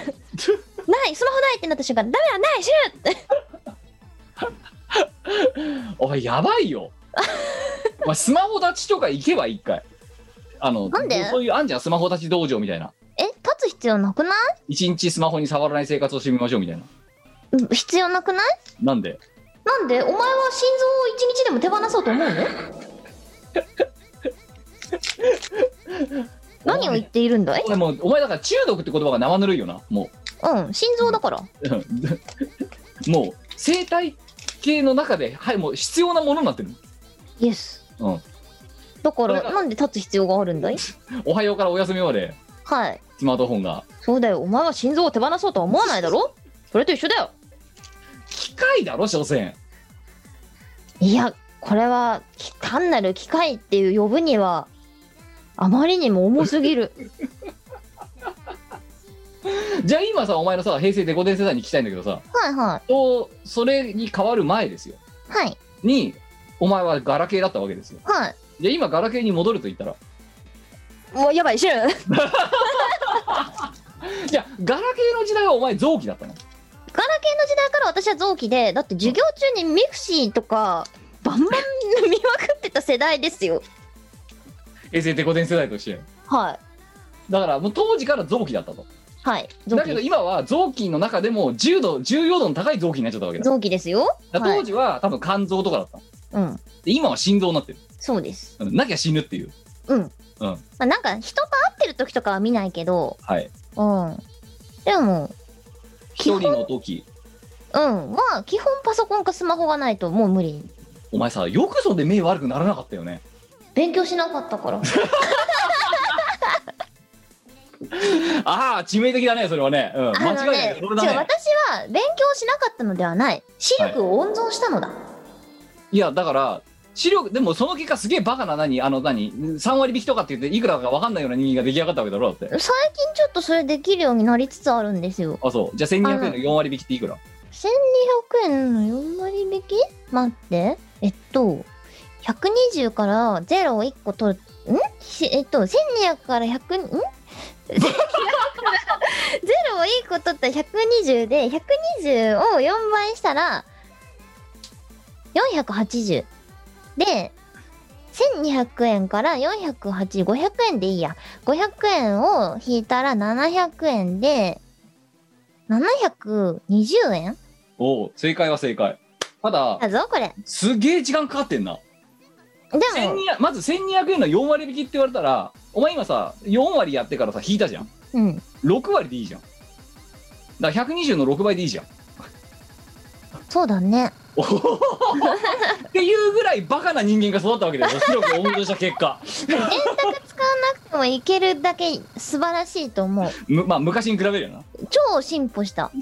スマホないってなった瞬間、ダメだ、ない、死ぬ <laughs> <laughs> お前やばいよ。<laughs> お前スマホ立ちとか行けば一回あのなんで？そういうあんじゃんスマホ立ち道場みたいな。え、立つ必要なくない？一日スマホに触らない生活をしてみましょうみたいな。うん必要なくない？なんで？なんで？お前は心臓を一日でも手放そうと思うの？<laughs> 何を言っているんだい？お前もうお前だから中毒って言葉が生ぬるいよなもう。ん、心臓だから。もう生態系の中ではいもう必要なものになってるイエス。うんだから、これがなんで立つ必要があるんだい？おはようからお休みまではい。スマートフォンがそうだよ。お前は心臓を手放そうとは思わないだろ？それと一緒だよ。機械だろ所詮いや、これは、き単なる機械っていう呼ぶには、あまりにも重すぎる。<laughs> <laughs> じゃあ今さお前のさ平成デコ電世代に聞きたいんだけどさはいはとそれに変わる前ですよい。はい。にお前はガラケーだったわけですよはい。じゃあ今ガラケーに戻ると言ったらもうやばい、死ぬ。ガラケじゃあガラケーの時代はお前臓器だったの？ーの時代から私は臓器で、だって授業中に mixi とか、バンバン見まくってた世代ですよ。平成デコ伝世代としてはい。だからもう当時から臓器だったとはい。臓だけど器。今は臓器の中でも重度重要度の高い臓器になっちゃったわけだ臓器ですよ。はいだから当。時は多分肝臓とかだったのうん。で今は心臓になってるそうです。うんなきゃ死ぬっていううん。うんまあ、なんか人と会ってる時とかは見ないけど、はいうん。でも、一人の時うん。まあ、基本パソコンかスマホがないともう無理。お前さよくそんで目悪くならなかったよね勉強しなかったから。<laughs> <laughs> ああ致命的だねそれはね、うん、間違いない、ね、それだね。は勉強しなかったのではない。視力を温存したのだ。いやだから視力でもその結果すげえバカな何？あの何？3割引きとかって言っていくらか分かんないような人間が出来上がったわけだろだって。最近ちょっとそれできるようになりつつあるんですよ。あそう。じゃあ1200円の4割引きっていくら？1200円の4割引き？待って。えっと、120から0を1個取る。ん？しえっと、1200から100、ん？?0 を1個取ったら120で、120を4倍したら、480。で、1200円から480、500円でいいや。500円を引いたら700円で、720円？おお正解は正解ただだぞ、これ。すげえ時間かかってんな1200まず1200円の4割引きって言われたらお前今さ4割やってからさ引いたじゃんうん。6割でいいじゃんだから120の6倍でいいじゃんそうだね。<laughs> っていうぐらいバカな人間が育ったわけだよ視力を温存した結果電卓使わなくてもいけるだけ素晴らしいと思う。むまあ昔に比べるよな超進歩した。<laughs>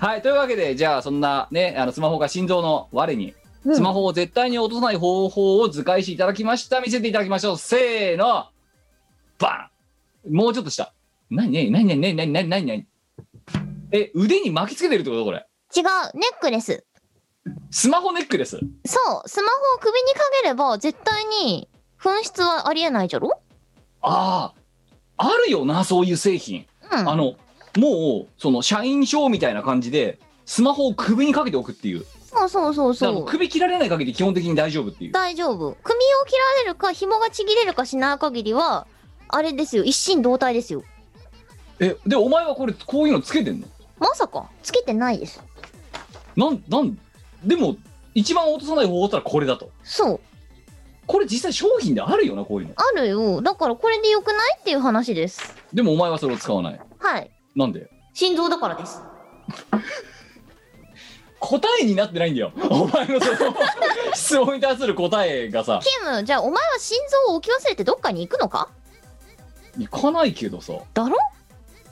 はいというわけでじゃあそんなねあのスマホが心臓の我にうんスマホを絶対に落とさない方法を図解していただきました。見せていただきましょう。せーの。バン。もうちょっとした。何何何何何何何何？何え腕に巻きつけてるってこと？これ。違う、ネックレス。スマホネックレス？そう、スマホを首にかければ絶対に紛失はありえないじゃろ？あああるよなそういう製品、うん。あのもうその社員証みたいな感じでスマホを首にかけておくっていうそうそうそうだからもそうう。首切られない限り基本的に大丈夫っていう大丈夫。首を切られるか、紐がちぎれるかしない限りは、あれですよ、一心同体ですよ。えでお前はこれこういうのつけてんの？まさか、つけてないです。なんなんでも一番落とさない方法だったらこれだとそう、これ実際商品であるよなこういうのあるよ。だからこれでよくないっていう話です。でもお前はそれを使わないはい。なんで？心臓だからです。答えになってないんだよ。<laughs> お前のその質問に対する答えがさ。キム、じゃあお前は心臓を置き忘れてどっかに行くのか？いかないけどさ。だろ？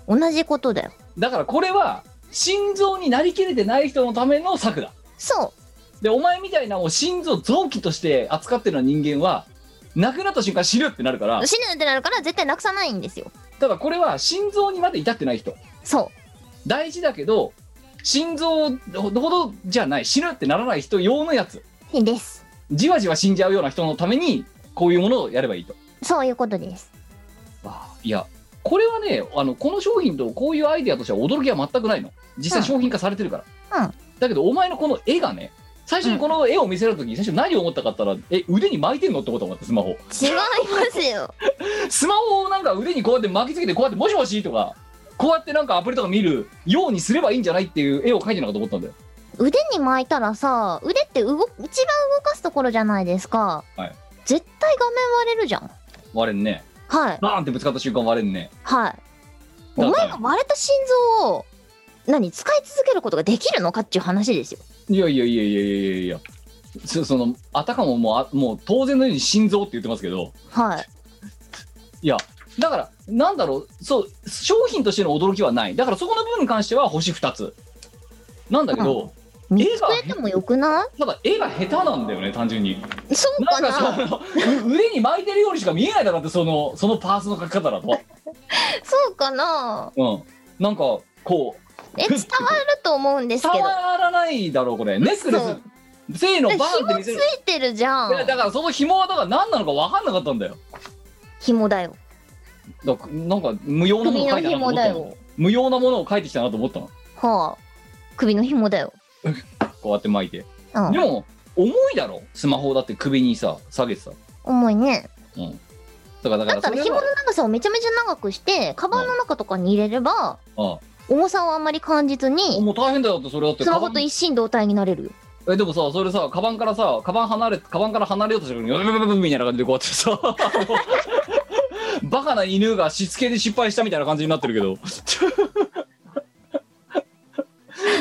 同じことだよ。だからこれは心臓になりきれてない人のための策だ。そう。でお前みたいなもう心臓臓器として扱ってるような人間は亡くなった瞬間死ぬってなるから。死ぬってなるから絶対なくさないんですよ。ただこれは心臓にまで至ってない人。そ大事だけど心臓ほどじゃない死ぬってならない人用のやつ。うです。じわじわ死んじゃうような人のためにこういうものをやればいいと。そういうことです。あいやこれはねあのこの商品とこういうアイデアとしては驚きは全くないの。実際商品化されてるから、うん。だけどお前のこの絵がね最初にこの絵を見せるときに最初何を思ったかったら、え腕に巻いてんのってこと思ったスマホ。違いますよ。<laughs> スマホをなんか腕にこうやって巻きつけてこうやってもしもしとかこうやってなんかアプリとか見るようにすればいいんじゃないっていう絵を描いてるのかと思ったんだよ。腕に巻いたらさ腕って動く一番動かすところじゃないですか、はい。絶対画面割れるじゃん。割れんね。はい。バーンってぶつかった瞬間割れんね。はい。お前が割れた心臓を何使い続けることができるのかっていう話ですよ。いやいやいやいやいやいやいや。そそのあたかももうあもう当然のように心臓って言ってますけど。はい。いやだからなんだろうそう商品としての驚きはない。だからそこの部分に関しては星2つ。なんだけど、見つけてもよくなただ絵が下手なんだよね単純に。いそうな？んかなかそのう腕に巻いてるようにしか見えないだろってそのそのパーツの描き方だと。<laughs> そうかな？うん。なんかこうえ伝わると思うんですけ伝どわらないだろうこれ。ネックレス。せーのバーンって紐つ見せる。いてるじゃん。だからその紐はだから何なのか分かんなかったんだよ。紐だよだからなんか無用なもの無用なものを書いてきたなと思ったの。はあ首の紐だよ。<laughs> こうやって巻いて。うん。でも重いだろ？スマホだって首にさ下げてさ。重いね。うん。だからだだったら紐からそれはの長さをめちゃめちゃ長くしてカバンの中とかに入れればあ重さをあんまり感じずあにもう大変だよ。ってそれだってスマホと一心同体になれるよ。えでもさそれさカバンからさカバン離れカバンから離れようとした時にブブブブブみたいな感じでこうやってさバカな犬がしつけで失敗したみたいな感じになってるけど。<laughs>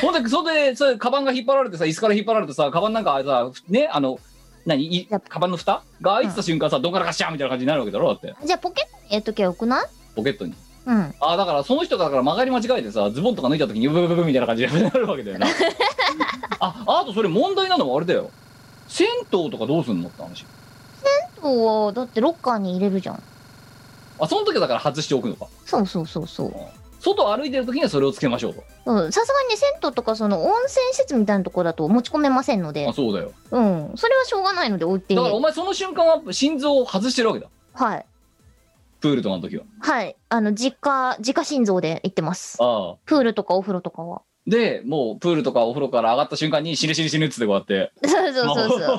ほんでそれでそれカバンが引っ張られてさ椅子から引っ張られてさカバンなんかさねあの何いやカバンの蓋？が開いてた瞬間さ、どんからかしゃーみたいな感じになるわけだろだって。じゃあポケットに入れときゃよくない？ポケットに。うん。あだからその人がだから曲がり間違えてさズボンとか脱いだ時にブブブブみたいな感じになるわけだよな。<laughs> ああとそれ問題なのはあれだよ。銭湯とかどうすんのって話。そうはだってロッカーに入れるじゃんあその時はだから外しておくのか。そうそうそうそう。外歩いてる時にはそれをつけましょうと。うん。さすがに銭湯とかその温泉施設みたいなとこだと持ち込めませんので。あそうだよ。うん。それはしょうがないので置いて。だからお前その瞬間は心臓を外してるわけだ。はい。プールとかの時は。はい。あの実家自家心臓で行ってます。ああ。プールとかお風呂とかは。でもうプールとかお風呂から上がった瞬間に死ぬ死ぬ死ぬっつってこうやって。<laughs> そうそうそうそう。<laughs> ま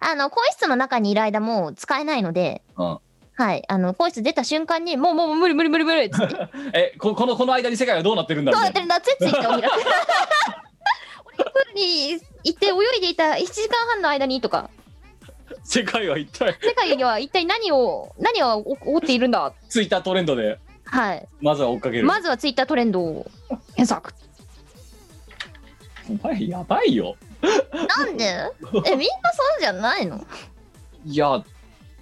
ああの更衣室の中にいる間もう使えないので。うんはい。あの更衣室出た瞬間にもうもう無理無理無理無理っつって。<laughs> えここのこの間に世界はどうなってるんだどうやってるんだつ <laughs> いついてお開く俺がプールに行って泳いでいた1時間半の間にとか。世界は一体。世界には一体何を何を起こっているんだ？ツイッタートレンドで。はい。まずは追っかける、まずはツイッタートレンドを。検索お前やばいよ。なんで？<laughs> えみんなそうじゃないの？いや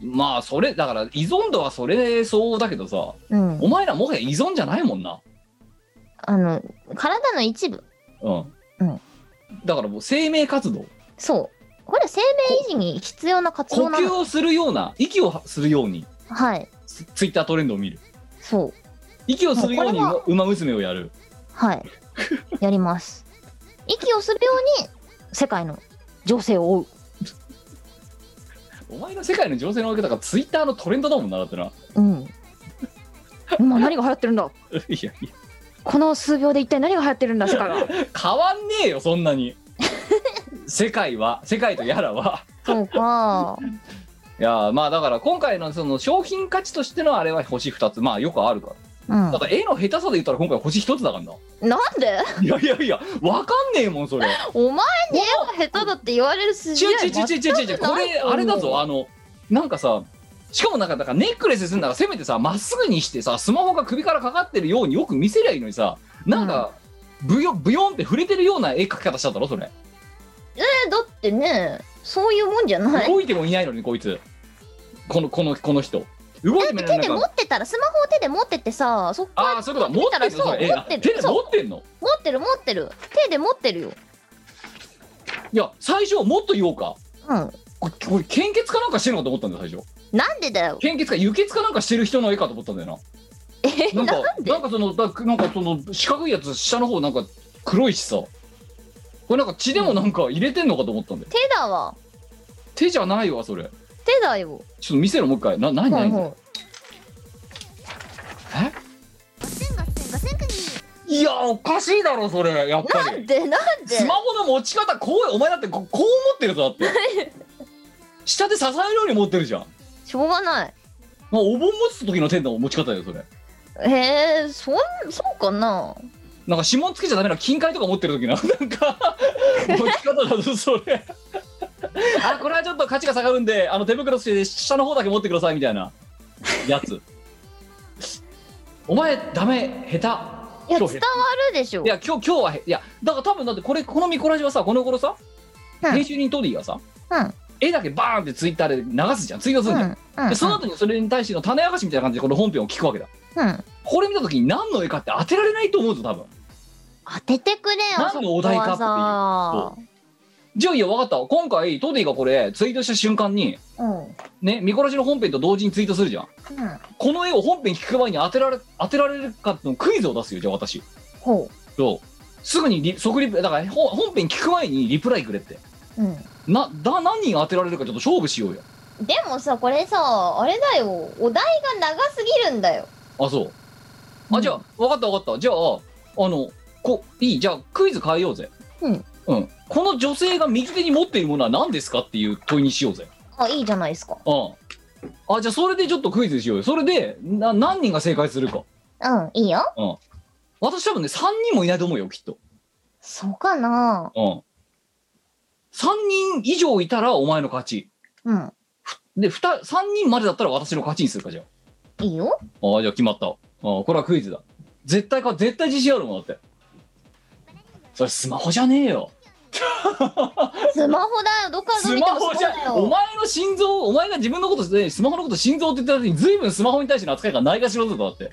まあそれだから依存度はそれそうだけどさうん。お前らもはや依存じゃないもんな。あの体の一部。うん、うん。だからもう生命活動。そう。これ生命維持に必要な活呼動なの。吸をするような息をするようにはい。ツツイッタートレンドを見る。そう。息をするようにもうこ馬娘をやる。はい。やります。息をするように世界の情勢を追うお前の世界の情勢のわけだからツイッターのトレンドだもんなだってな。うん。今何が流行ってるんだ？いやいや。この数秒で一体何が流行ってるんだ世界が <laughs> 変わんねえよそんなに。世界は。世界とやらは。そうか。いやまあだから今回のその商品価値としてのあれは星2つ。まあよくあるから。うんだから絵の下手さで言ったら今回星1つだからな。なんで？いやいやいやわかんねえもんそれ。お前に絵が下手だって言われる筋合いちゅちゅちゅちゅちゅちゅこれあれだぞ。あのなんかさしかもなんかだからネックレスするならせめてさまっすぐにしてさスマホが首からかかってるようによく見せりゃいいのにさなんか、ブヨブヨンって触れてるような絵描き方しちゃったろそれ。えだってねそういうもんじゃない。動いてもいないのにこいつ。このこのこの人動いてもいない手で持ってたらスマホを手で持ってってさそこああそういうこと。だ持ってんの？そう持ってる。手で持ってんの？持ってる持ってる。手で持ってるよ。いや最初もっと言おうか。うん。これ献血かなんかしてるのかと思ったんだよ最初。なんでだよ。献血か輸血かなんかしてる人の絵かと思ったんだよえ、ななんかなんで？なんかそのだなんかその四角いやつ下の方なんか黒いしさ。これなんか血でもなんか入れてんのかと思ったんだよ。手だわ。手じゃないわそれ。手だよ。ちょっと見せろもう一回な何何、はいはいえいやおかしいだろそれやっぱりなんでなんでスマホの持ち方こうお前だってここう持ってるぞだって下で支えるように持ってるじゃんしょうがない。まあお盆持つ時の手の持ち方よそれえー、そん、そうかななんか指紋つけちゃダメな金塊とか持ってる時のなんか持ち方だぞそれ <laughs> あこれはちょっと価値が下がるんであの手袋して下の方だけ持ってくださいみたいな。やつ。お前ダメ下手。いや、伝わるでしょ。いや今日今日はへいやだから多分だってこれこのミコラジはさこの頃さ、うん。編集人トディがさ、うん。絵だけバーンってツイッターで流すじゃん。ツイートするじゃん、うん。うん。でその後にそれに対しての種明かしみたいな感じでこの本編を聞くわけだ。うん。これ見た時に何の絵かって当てられないと思うぞ多分。当ててくれよ。何のお題かっていうじゃあいいよ分かった今回トディがこれツイートした瞬間にうん。うん。ねミコラジの本編と同時にツイートするじゃんこの絵を本編聞く前に当てられ当てられるかのクイズを出すよじゃあ私ほそうすぐにリ即リプだから本本編聞く前にリプライくれってう。うん。なだ何人当てられるかちょっと勝負しようよでもさ、これさ、あれだよ。お題が長すぎるんだよ。あそうあ、うんじゃあ分かった分かったじゃああのこいいじゃあクイズ変えようぜうん、うん、この女性が右手に持っているものは何ですかっていう問いにしようぜ。あ、いいじゃないですか。うん。あじゃあそれでちょっとクイズしようよ。それでな何人が正解するか。うん、いいよ。うん。私多分ね3人もいないと思うよきっと。そうかな。うん。3人以上いたらお前の勝ち。うん。で2 3人までだったら私の勝ちにするかじゃいいよ。ああじゃあ決まった。あこれはクイズだ。絶対か絶対自信あるもんだってそれスマホじゃねえよ <laughs> スマホだよ。どっからどうス見てもマホじゃ。お前の心臓お前が自分のことでスマホのこと心臓って言った時に随分スマホに対しての扱いがないがしろだぞだって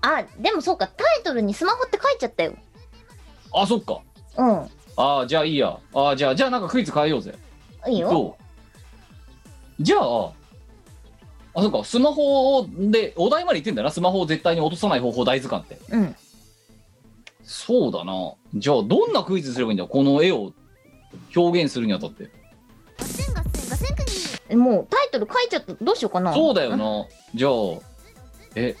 あ、でもそうか。タイトルにスマホって書いちゃったよ。あそっかうん。ああじゃあいいやああじゃあじゃあなんかクイズ変えようぜいいよ。どうじゃああそっかスマホでお題まで言ってんだなスマホを絶対に落とさない方法大図鑑ってうん。そうだなじゃあどんなクイズすればいいんだ？この絵を表現するにあたってもうタイトル書いちゃった。どうしようかな。そうだよなじゃあえ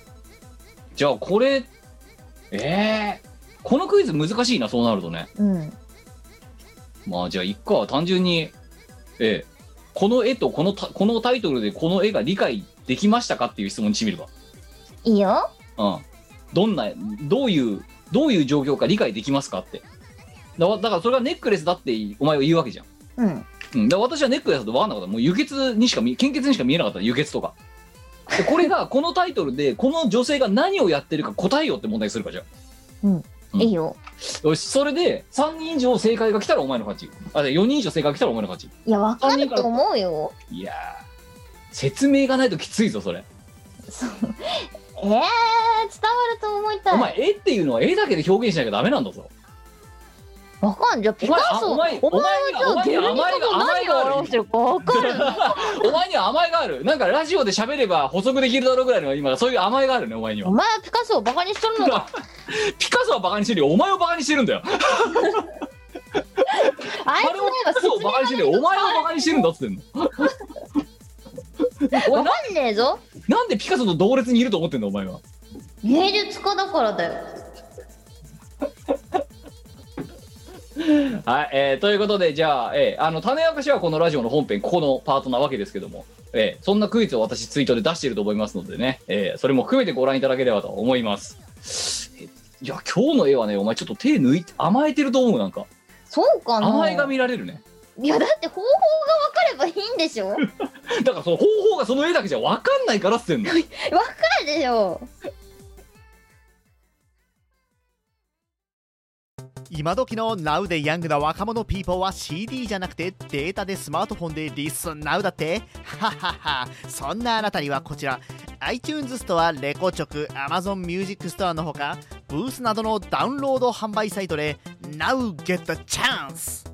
じゃあこれえー、このクイズ難しいなそうなるとねうん。まあじゃあいっか単純にええこの絵とこのたこのタイトルでこの絵が理解できましたかっていう質問にしてみるかいいよ。うんどんなどういうどういう状況か理解できますかって。だだからそれがネックレスだってお前は言うわけじゃん。うん。うん、だ私はネックレスだと分かんなかった。もう輸血にしか見献血にしか見えなかった輸血とか。でこれが <laughs> このタイトルでこの女性が何をやってるか答えようって問題にするかじゃあうん。いいよ。よしそれで3人以上正解が来たらお前の勝ち。あで4人以上正解が来たらお前の勝ち。いや、わかると思うよ。いやー。説明がないときついぞそれ。そう。えー、伝わると思いたい。お前絵っていうのは絵だけで表現しなきゃダメなんだぞわかんじゃあピカソ。お前あお前お前はじゃあゲルニカ甘えがと何を表してるかわかる。<laughs> お前には甘えがあるなんかラジオで喋れば補足できるだろうぐらいの今そういう甘えがあるねお前にはお前はピカソをバカにしとるのか。<laughs> ピカソはバカにしてるよお前をバカにしてるんだよ <laughs> あいつあれをの絵はピカソをバカにしてるよお前をバカにしてるんだっつってんのわかんねえぞ？なんでピカソと同列にいると思ってんのお前は？芸術家だからだよ。<laughs> はい、えーということでじゃあ,、えーあの種明かしはこのラジオの本編ここのパートなわけですけども、えーそんなクイズを私ツイートで出していると思いますのでね、えーそれも含めてご覧いただければと思いますえいや今日の絵はねお前ちょっと手抜いて甘えてると思うなんかそうかな。甘えが見られるねいやだって方法が分かればいいんでしょ？<laughs> だからその方法がその絵だけじゃ分かんないからっつってんの <laughs> るでしょ？今時の Now でヤングな若者ピーポーは CD じゃなくてデータでスマートフォンでリスン Now だってはははそんなあなたにはこちら iTunes ストア、レコチョク、Amazon Music ストアのほかブースなどのダウンロード販売サイトで Now get the chance!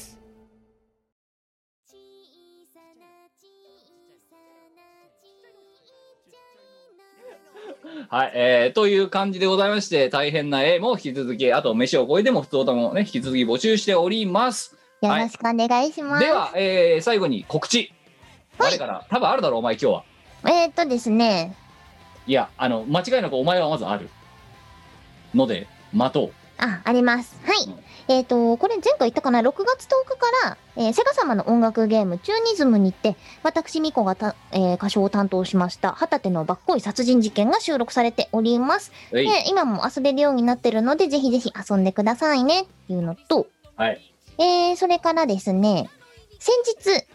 はい、えー、という感じでございまして、大変な絵も引き続き、あと飯を超えても普通歌もね、引き続き募集しております。よろしくお願いします。では、えー、最後に告知。誰から多分あるだろう、お前今日は。えーっとですね、いや、あの、間違いなくお前はまずある。ので、待とう。あ、あります。はい。うんえっ、と、これ前回言ったかな、6月10日から、えーセガ様の音楽ゲーム、チューニズムにて、私、ミコがた、えー歌唱を担当しました、旗手のばっこい殺人事件が収録されております。で、今も遊べるようになってるので、ぜひぜひ遊んでくださいね、っていうのと、はい。えー、それからですね、先日、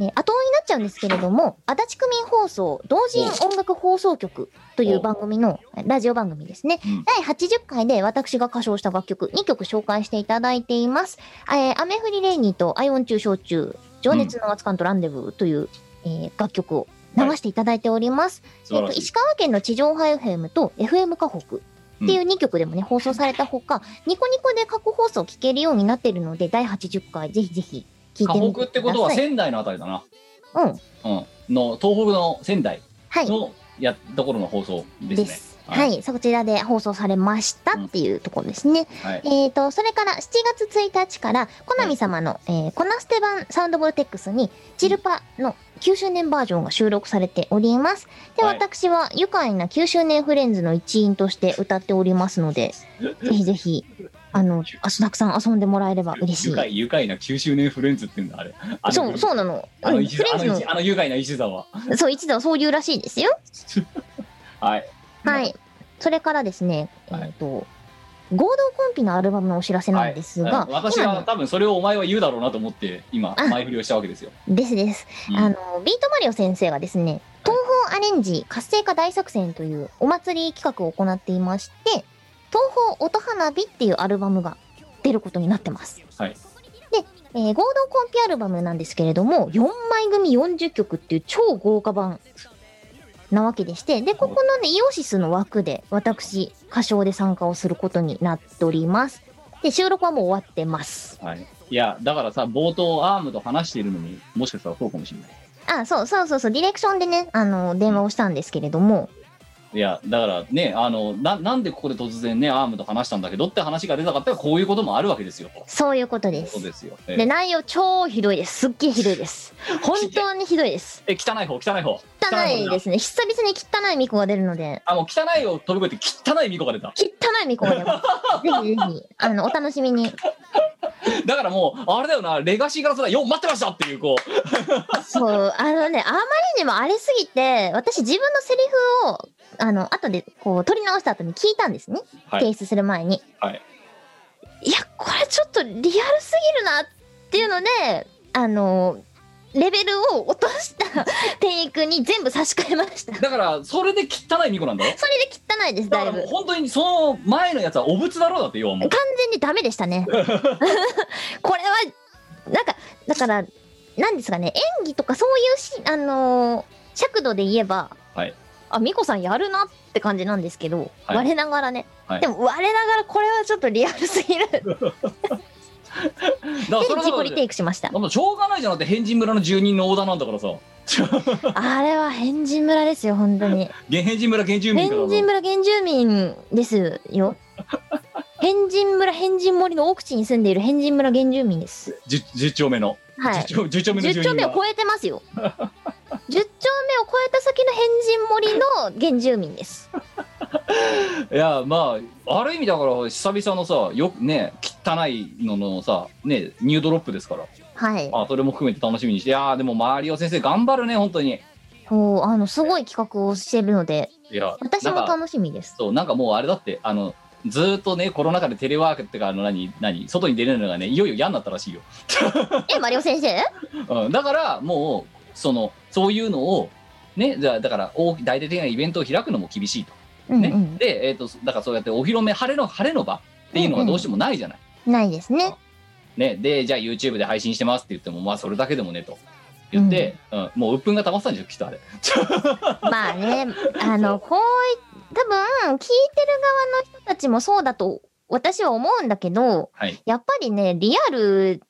えー後になっちゃうんですけれども、足立区民放送同人音楽放送局という番組の、ラジオ番組ですね。うん第80回で私が歌唱した楽曲2曲紹介していただいています。えー、雨降りレイニーとアイオン中焼酎、情熱の熱燗とランデブーという、えー楽曲を流していただいております。えっと。石川県の地上波 FM と FM 河北っていう2曲でもね、放送されたほか、ニコニコで過去放送聞けるようになってるので、第80回ぜひぜひ河北ってことは仙台のあたりだな。うん。うん。の、東北の仙台はい。のやところの放送ですね。です。はい、そちらで放送されましたっていうところですね。はい。えーと、それから7月1日から、コナミ様の、えーコナステ版サウンドボルテックスに、チルパの9周年バージョンが収録されております。で、はい私は愉快な9周年フレンズの一員として歌っておりますので、<laughs> ぜひぜひ、あの、あたくさん遊んでもらえれば嬉しい。愉快、愉快な9周年フレンズって言うんだ、あれ。あのそう、そうなの。あのフレンズの一あの愉快な石座は。の、そう、一度はそういうらしいですよ。<laughs> はい。はい。それからですね、えっ、はいと、合同コンピのアルバムのお知らせなんですが、はい私は多分それをお前は言うだろうなと思って、今、あ前振りをしたわけですよ。ですです。うんあの、ビートマリオ先生がですね、東宝アレンジ活性化大作戦というお祭り企画を行っていまして、東宝音花火っていうアルバムが出ることになってます。はい。で、えー合同コンピアルバムなんですけれども、4枚組40曲っていう超豪華版なわけでして、で、ここのね、イオシスの枠で私、歌唱で参加をすることになっております。で、収録はもう終わってます。はい。いや、だからさ、冒頭アームと話しているのに、もしかしたらそうかもしれない。あ、そうそうそうそう、ディレクションでね、あの、電話をしたんですけれども、いや、だからね、あの、ななんでここで突然ね、アームと話したんだけどって話が出たかったら、こういうこともあるわけですよ。とそういうことですそう。ですよ。えで、内容超ひどいです。すっげえひどいです。本当にひどいです。え、汚い方、汚い方。。汚いですすね。久々に汚いミコが出るので、あ、もう汚いを飛び越えて汚いミコが出た。汚いミコが出ます。ぜひぜひ、あの、お楽しみに。<laughs> だからもう、あれだよな、レガシーからさ、よ、待ってましたっていう、こう。そう、あのね、あまりにもあれすぎて、私自分のセリフを、あの、後でこう、取り直した後に聞いたんですね。はい提出する前に。はい。いや、これちょっとリアルすぎるなっていうので、あの、レベルを落としたテイクに全部差し替えました。だから、それで汚いミコなんだろ？それで汚いです、だからぶ。もう本当にその前のやつはお仏だろうだって要はもう完全にダメでしたね。<laughs> これは、なんか、だから、なんですかね、演技とかそういうし、あのー尺度で言えば、はいあ、ミコさんやるなって感じなんですけど、はい我ながらね、はいでも我ながらこれはちょっとリアルすぎる。<laughs> で、だから自己リテはイクしました。しょうがないじゃんだって変人村の住人のオーダーなんだからさあれは変人村ですよ、本当に。原変人村原住民変人村原住民ですよ。変人村変人森の奥地に住んでいる変人村原住民です。10, 10丁目の、はい。10, 丁10丁目の10住人が丁目を超えてますよ。<laughs> 10丁目を超えた先の変人森の原住民です。<laughs> いやまあある意味だから久々のさよくね汚いののさねニュードロップですからはい。あそれも含めて楽しみにしていやーでもマリオ先生頑張るね本当にそう、あの、すごい企画をしてるので、いや私も楽しみです。そうなんかもうあれだってあのずーっとねコロナ禍でテレワークってかあの何何外に出れるのがねいよいよ嫌になったらしいよ、え、マリオ先生？<laughs> うん、だからもうそのそういうのをねじゃあだから大大々的なイベントを開くのも厳しいと、ねうんうん。で、えー、とだからそうやってお披露目晴れの晴れの場っていうのがどうしてもないじゃない、ないですね。ね、でじゃあ YouTube で配信してますって言ってもまあそれだけでもねと。言って、うん。もう鬱憤が溜まってたんでしょきっとあれ。<laughs> まあね、あの、こうい、多分、聞いてる側の人たちもそうだと、私は思うんだけど、はいやっぱりね、リアル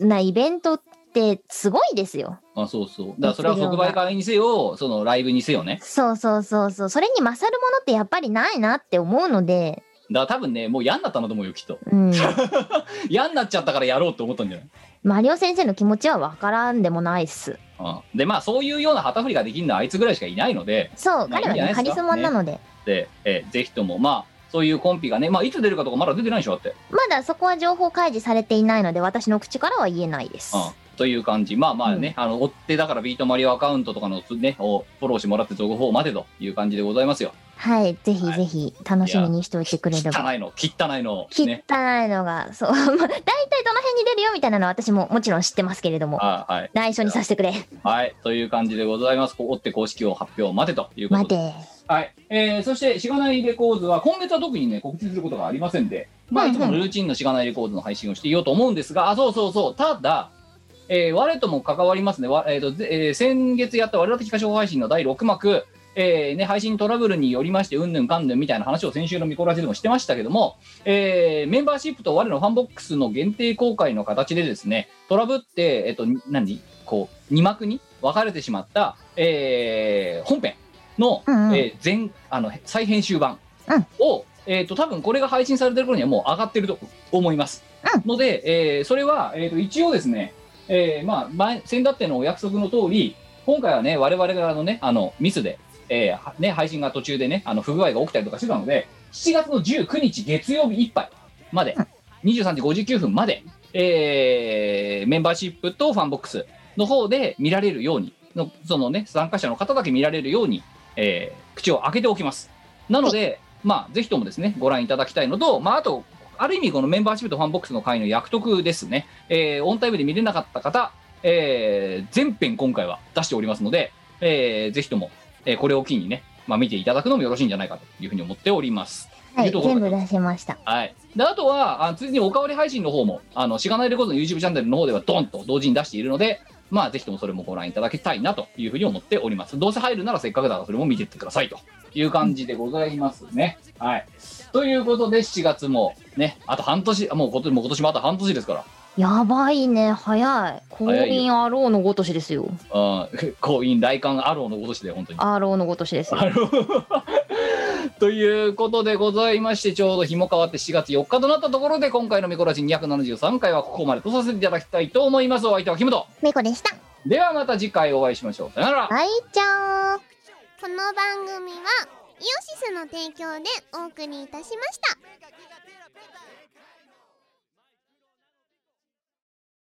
なイベントってすごいですよ。あそうそうだからそれは即売会にせよそのライブにせよねそうそうそうそう。それに勝るものってやっぱりないなって思うので、だから多分ねもう嫌になったんだと思うよきっとうん。<laughs> 嫌になっちゃったからやろうって思ったんじゃない？マリオ先生の気持ちはわからんでもないっす。うん。でまあそういうような旗振りができるのはあいつぐらいしかいないので。そう、まあ彼はいね、カリスマなので、で、えーぜひとも。まあそういうコンピがねまあいつ出るかとかまだ出てないでしょだって、まだそこは情報開示されていないので、私の口からは言えないです。うん、という感じ。まあまあね、あの追ってだからビートマリオアカウントとかのねをフォローしてもらって続報までという感じでございますよはい、ぜひぜひ楽しみにしておいてくれれば。汚いの汚いの汚いねのが、そう、<laughs> まあ大体どの辺に出るよみたいなのは私ももちろん知ってますけれども、あはい。内緒にさせてくれ。はいという感じでございます。こって公式を発表までということで。待て。はい、えー、そしてしがないレコーズは今月は特にね告知することがありませんで、まあ、いつものルーチンのしがないレコーズの配信をしていようと思うんですが、あそうそうそう。ただ、えー、我とも関わりますね、わえーとぜえー先月やった我々的歌唱配信の第6幕、えーね、配信トラブルによりましてうんぬんかんぬんみたいな話を先週のミコラジでもしてましたけども、えーメンバーシップと我のファンボックスの限定公開の形でですねトラブって、えっと何？こう2幕に分かれてしまった、えー本編の、うんうん。えー全あの再編集版うん。を、えー、と多分これが配信されてる頃にはもう上がってると思います。うん。ので、えーそれは、えー、と一応ですね、えーまあ、前先だってのお約束の通り今回はね我々があのねあのミスで、えーはね、配信が途中でねあの不具合が起きたりとかしてたので7月の19日月曜日いっぱいまで、23時59分まで、えーメンバーシップとファンボックスの方で見られるようにのそのね参加者の方だけ見られるように、えー口を開けておきます。なので、まあぜひともですねご覧いただきたいのとまああとある意味このメンバーシップとファンボックスの会の役得ですね、えーオンタイムで見れなかった方、えー全編今回は出しておりますので、えーぜひとも、えーこれを機にね、まあ、見ていただくのもよろしいんじゃないかというふうに思っておりますはいいうところで全部出しましたはい。で、あとは、あついでにおかわり配信の方も、あの、しがないレコードの YouTube チャンネルの方ではドンと同時に出しているので、まあ、ぜひともそれもご覧いただきたいなというふうに思っております。どうせ入るならせっかくだからそれも見てってくださいという感じでございますね。はい。ということで、7月もね、あと半年、もう今年もう今年もあと半年ですから、やばいね早い。降早い臨アローのごとしですよ。うん、婚姻来館アローのごとしで本当に。アローのごとしです <laughs> ということでございましてちょうど日も変わって7月4日となったところで今回の「ミコラジ273回」はここまでとさせていただきたいと思います。お相手はキムトメコでした。ではまた次回お会いしましょう。さよなら。はいちゃー。んこの番組はイオシスの提供でお送りいたしました